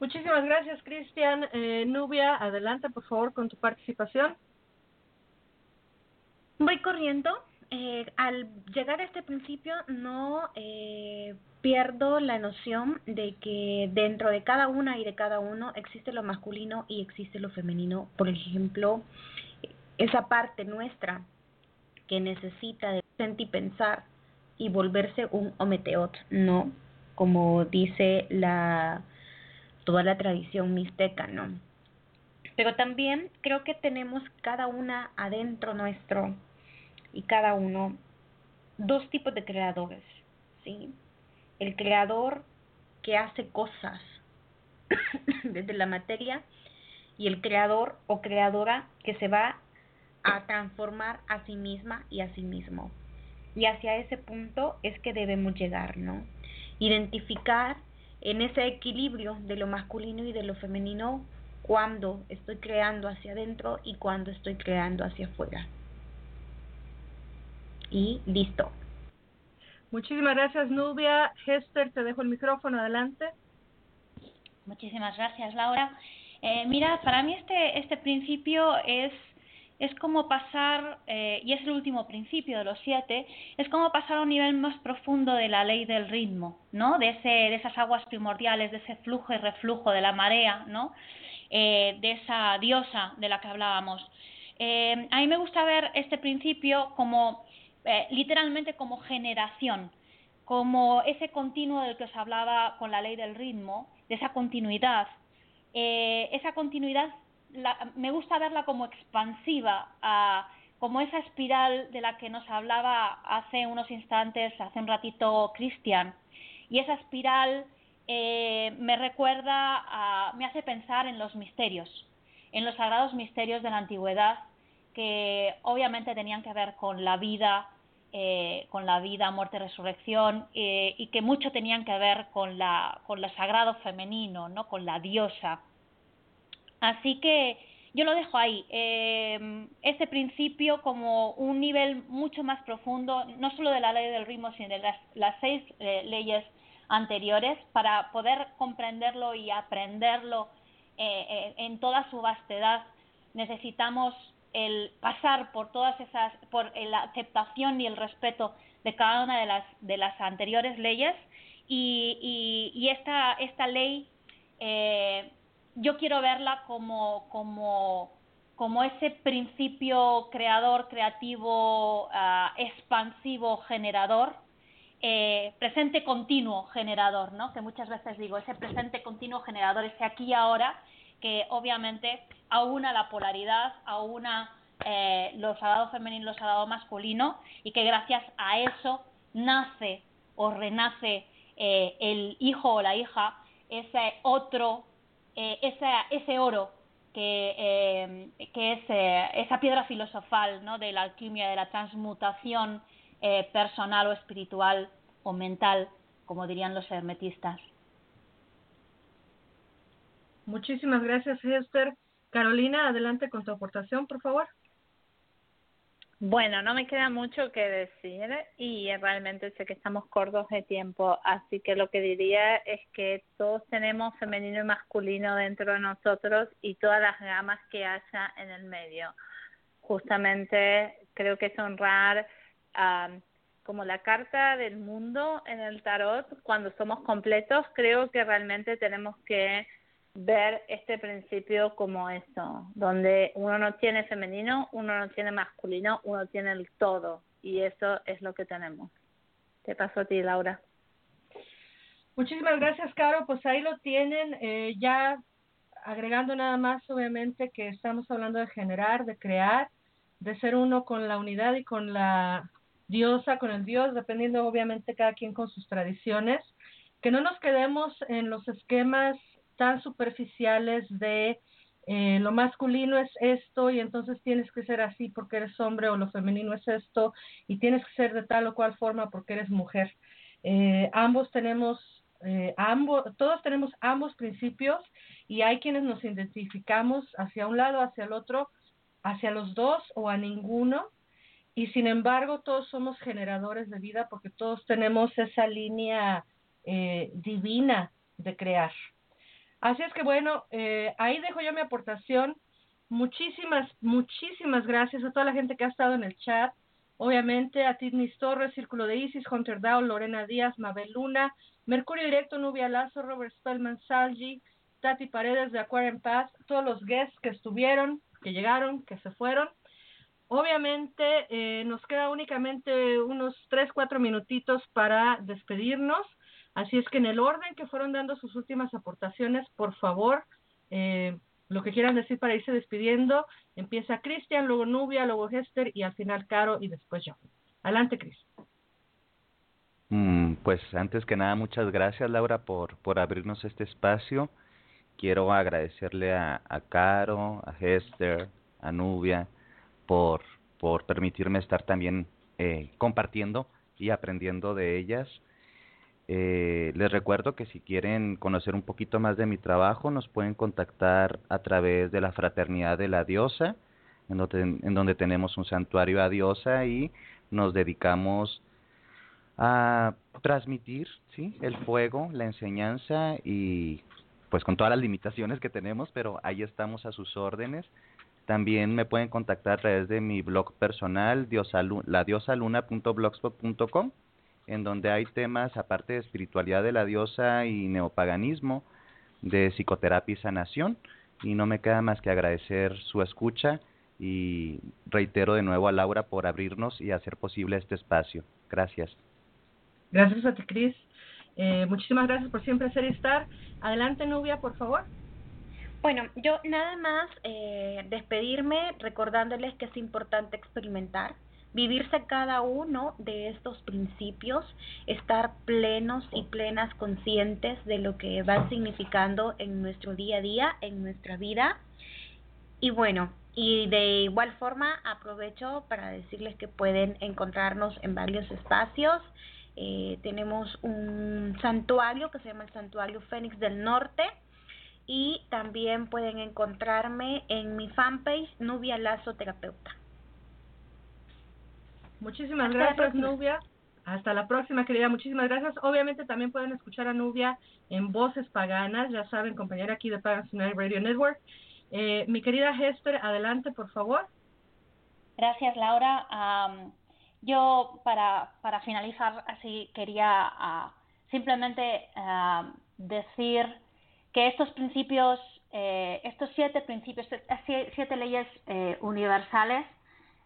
Muchísimas gracias, Cristian. Eh, Nubia, adelante, por favor, con tu participación. Voy corriendo eh, al llegar a este principio no eh, pierdo la noción de que dentro de cada una y de cada uno existe lo masculino y existe lo femenino. Por ejemplo, esa parte nuestra que necesita de sentir y pensar y volverse un ometeot, no como dice la toda la tradición mixteca, ¿no? Pero también creo que tenemos cada una adentro nuestro y cada uno dos tipos de creadores, ¿sí? El creador que hace cosas desde la materia y el creador o creadora que se va a transformar a sí misma y a sí mismo. Y hacia ese punto es que debemos llegar, ¿no? Identificar en ese equilibrio de lo masculino y de lo femenino cuando estoy creando hacia adentro y cuando estoy creando hacia afuera y listo. Muchísimas gracias, Nubia. Hester, te dejo el micrófono, adelante. Muchísimas gracias, Laura. Eh, mira, para mí este, este principio es, es como pasar, eh, y es el último principio de los siete, es como pasar a un nivel más profundo de la ley del ritmo, ¿no? De, ese, de esas aguas primordiales, de ese flujo y reflujo de la marea, ¿no? Eh, de esa diosa de la que hablábamos. a mí me gusta ver este principio como eh, literalmente como generación, como ese continuo del que os hablaba con la ley del ritmo, de esa continuidad. Eh, esa continuidad me gusta verla como expansiva, como esa espiral de la que nos hablaba hace unos instantes, hace un ratito Cristian. Y esa espiral eh, me recuerda, me hace pensar en los misterios, en los sagrados misterios de la antigüedad, que obviamente tenían que ver con la vida, eh, con la vida, muerte, resurrección, eh, y que mucho tenían que ver con la, con lo sagrado femenino, ¿no? con la diosa. Así que yo lo dejo ahí, eh, este principio como un nivel mucho más profundo, no solo de la ley del ritmo, sino de las, las seis leyes anteriores, para poder comprenderlo y aprenderlo en toda su vastedad, necesitamos el pasar por todas esas, por la aceptación y el respeto de cada una de las, de las anteriores leyes. Y, y, esta, esta ley eh, yo quiero verla como, como, como ese principio creador, creativo, uh, expansivo, generador, eh, presente continuo generador, ¿no? Que muchas veces digo, ese presente continuo generador, ese aquí y ahora, que obviamente aúna la polaridad, aúna eh, lo sagrado femenino y lo sagrado masculino, y que gracias a eso nace o renace eh, el hijo o la hija, ese otro, eh, ese, oro que, eh, que es eh, esa piedra filosofal ¿no? de la alquimia, de la transmutación eh, personal o espiritual o mental, como dirían los hermetistas. Muchísimas gracias, Esther. Carolina, adelante con tu aportación, por favor. Bueno, no me queda mucho que decir y realmente sé que estamos cortos de tiempo, así que lo que diría es que todos tenemos femenino y masculino dentro de nosotros y todas las gamas que haya en el medio. Justamente creo que es honrar como la carta del mundo en el tarot, cuando somos completos, creo que realmente tenemos que ver este principio como eso, donde uno no tiene femenino, uno no tiene masculino, uno tiene el todo y eso es lo que tenemos. Te paso a ti, Laura. Muchísimas gracias, Caro. Pues ahí lo tienen, eh, ya agregando nada más, obviamente, que estamos hablando de generar, de crear, de ser uno con la unidad y con la diosa, con el dios, dependiendo obviamente cada quien con sus tradiciones, que no nos quedemos en los esquemas tan superficiales de eh, lo masculino es esto y entonces tienes que ser así porque eres hombre o lo femenino es esto y tienes que ser de tal o cual forma porque eres mujer. Eh, ambos tenemos, eh, ambos, todos tenemos ambos principios y hay quienes nos identificamos hacia un lado, hacia el otro, hacia los dos o a ninguno y sin embargo todos somos generadores de vida porque todos tenemos esa línea eh, divina de crear. Así es que bueno, eh, ahí dejo yo mi aportación. Muchísimas, muchísimas gracias a toda la gente que ha estado en el chat. Obviamente a Tidnis Torres, Círculo de Isis, Hunter Dow, Lorena Díaz, Mabel Luna, Mercurio Directo, Nubia Lazo, Robert Spellman, Salgi, Tati Paredes de Aquarium Paz, todos los guests que estuvieron, que llegaron, que se fueron. Obviamente eh, nos queda únicamente unos 3, 4 minutitos para despedirnos. Así es que en el orden que fueron dando sus últimas aportaciones, por favor, eh, lo que quieran decir para irse despidiendo, empieza Cristian, luego Nubia, luego Hester y al final Caro y después yo. Adelante, Cris. Mm, pues antes que nada, muchas gracias Laura por, por abrirnos este espacio. Quiero agradecerle a, Caro, a Hester, a Nubia, por, por permitirme estar también eh, compartiendo y aprendiendo de ellas. Eh, les recuerdo que si quieren conocer un poquito más de mi trabajo, nos pueden contactar a través de la Fraternidad de la Diosa, en donde, en donde tenemos un santuario a Diosa y nos dedicamos a transmitir ¿sí? el fuego, la enseñanza y pues con todas las limitaciones que tenemos, pero ahí estamos a sus órdenes. También me pueden contactar a través de mi blog personal, diosalu ladiosaluna.blogspot.com en donde hay temas, aparte de espiritualidad de la diosa y neopaganismo, de psicoterapia y sanación. Y no me queda más que agradecer su escucha y reitero de nuevo a Laura por abrirnos y hacer posible este espacio. Gracias. Gracias a ti, Cris. Eh, muchísimas gracias por siempre ser y estar. Adelante, Nubia, por favor. Bueno, yo nada más eh, despedirme recordándoles que es importante experimentar, vivirse cada uno de estos principios, estar plenos y plenas conscientes de lo que van significando en nuestro día a día, en nuestra vida. Y bueno, y de igual forma aprovecho para decirles que pueden encontrarnos en varios espacios. Eh, tenemos un santuario que se llama el Santuario Fénix del Norte y también pueden encontrarme en mi fanpage Nubia Lazo Terapeuta. Muchísimas gracias, Nubia. Hasta la próxima, querida. Muchísimas gracias. Obviamente también pueden escuchar a Nubia en Voces Paganas, ya saben, compañera aquí de Pagans United Radio Network. Eh, mi querida Hester, adelante, por favor. Gracias, Laura. yo, para, para finalizar, así quería uh, simplemente uh, decir que estos principios, eh, estos siete principios, siete leyes eh, universales,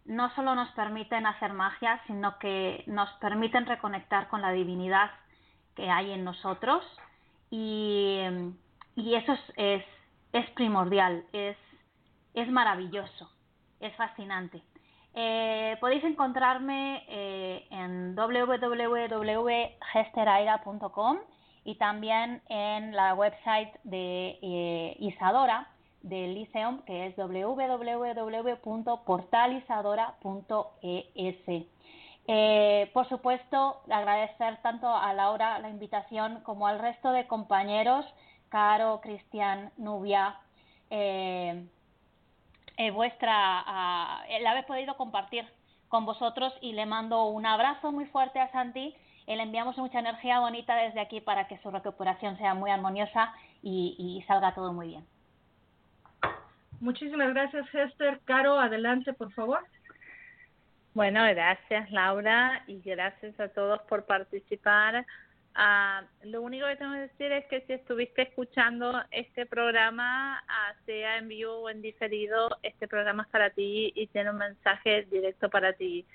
no solo nos permiten hacer magia, sino que nos permiten reconectar con la divinidad que hay en nosotros y, y eso es, es, es primordial, es, es maravilloso, es fascinante. Eh, podéis encontrarme eh, en www.gesteraira.com y también en la website de eh, Isadora del Liceum, que es www.portalisadora.es. Eh, por supuesto, agradecer tanto a Laura la invitación como al resto de compañeros, Caro, Cristian, Nubia, eh, eh, vuestra, el haber podido compartir con vosotros y le mando un abrazo muy fuerte a Santi. le enviamos mucha energía bonita desde aquí para que su recuperación sea muy armoniosa y salga todo muy bien. Muchísimas gracias, Hester. Caro, adelante, por favor. Bueno, gracias, Laura, y gracias a todos por participar. Uh, lo único que tengo que decir es que si estuviste escuchando este programa, uh, sea en vivo o en diferido, este programa es para ti y tiene un mensaje directo para ti.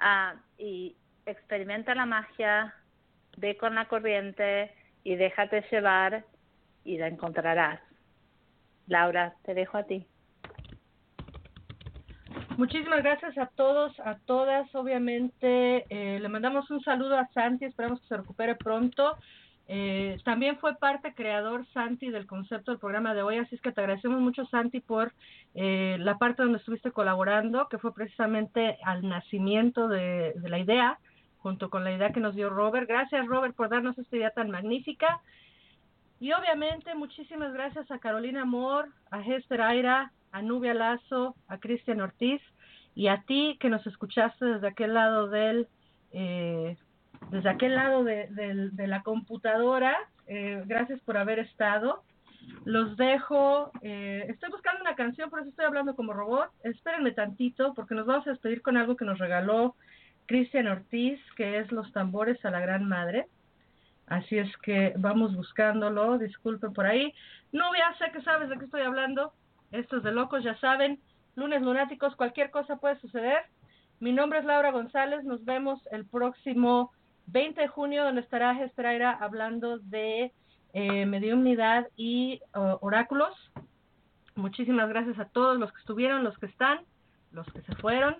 Uh, y experimenta la magia, ve con la corriente y déjate llevar y la encontrarás. Laura, te dejo a ti. Muchísimas gracias a todos, a todas. Obviamente, eh, le mandamos un saludo a Santi, esperamos que se recupere pronto. Eh, también fue parte creador Santi del concepto del programa de hoy, así es que te agradecemos mucho Santi por eh, la parte donde estuviste colaborando, que fue precisamente al nacimiento de, de la idea, junto con la idea que nos dio Robert. Gracias Robert por darnos esta idea tan magnífica. Y obviamente muchísimas gracias a Carolina Amor, a Hester Aira, a Nubia Lazo, a Cristian Ortiz y a ti que nos escuchaste desde aquel lado del, eh, desde aquel lado de, de, la computadora. Eh, gracias por haber estado. Los dejo. Eh, estoy buscando una canción, por eso estoy hablando como robot. Espérenme tantito porque nos vamos a despedir con algo que nos regaló Cristian Ortiz, que es Los tambores a la gran madre. Así es que vamos buscándolo. Disculpen por ahí. Nubia, sé que sabes de qué estoy hablando. Esto es de locos, ya saben. Lunes lunáticos, cualquier cosa puede suceder. Mi nombre es Laura González. Nos vemos el próximo 20 de junio, donde estará Gestraira hablando de eh, mediunidad y oráculos. Muchísimas gracias a todos los que estuvieron, los que están, los que se fueron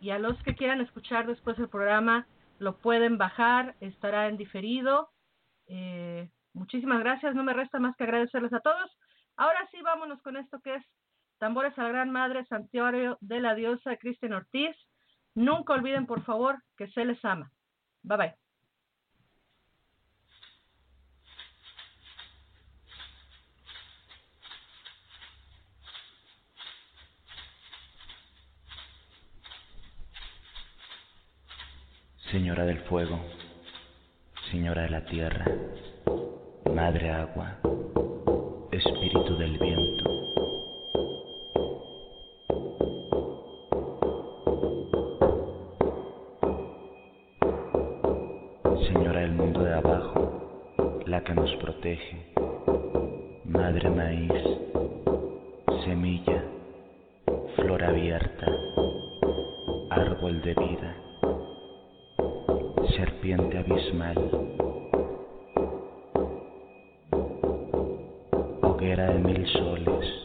y a los que quieran escuchar después el programa lo pueden bajar, estará en diferido. Eh, muchísimas gracias, no me resta más que agradecerles a todos. Ahora sí, vámonos con esto que es Tambores a la Gran Madre, Santuario de la Diosa Cristian Ortiz. Nunca olviden, por favor, que se les ama. Bye bye. Señora del fuego, Señora de la tierra, Madre agua, espíritu del viento. Señora del mundo de abajo, la que nos protege, madre maíz, semilla, flor abierta, árbol de vida, serpiente abismal. de mil soles.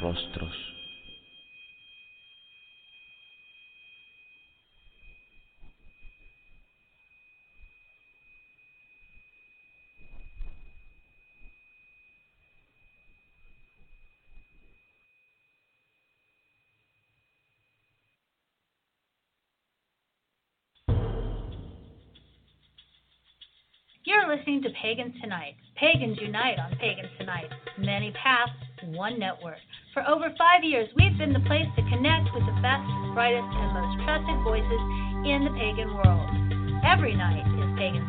Rostros. You're listening to Pagans Tonight. Pagans unite on Pagans Tonight. Many paths, one network. For over five years, we've been the place to connect with the best, brightest, and most trusted voices in the pagan world. Every night is Pagan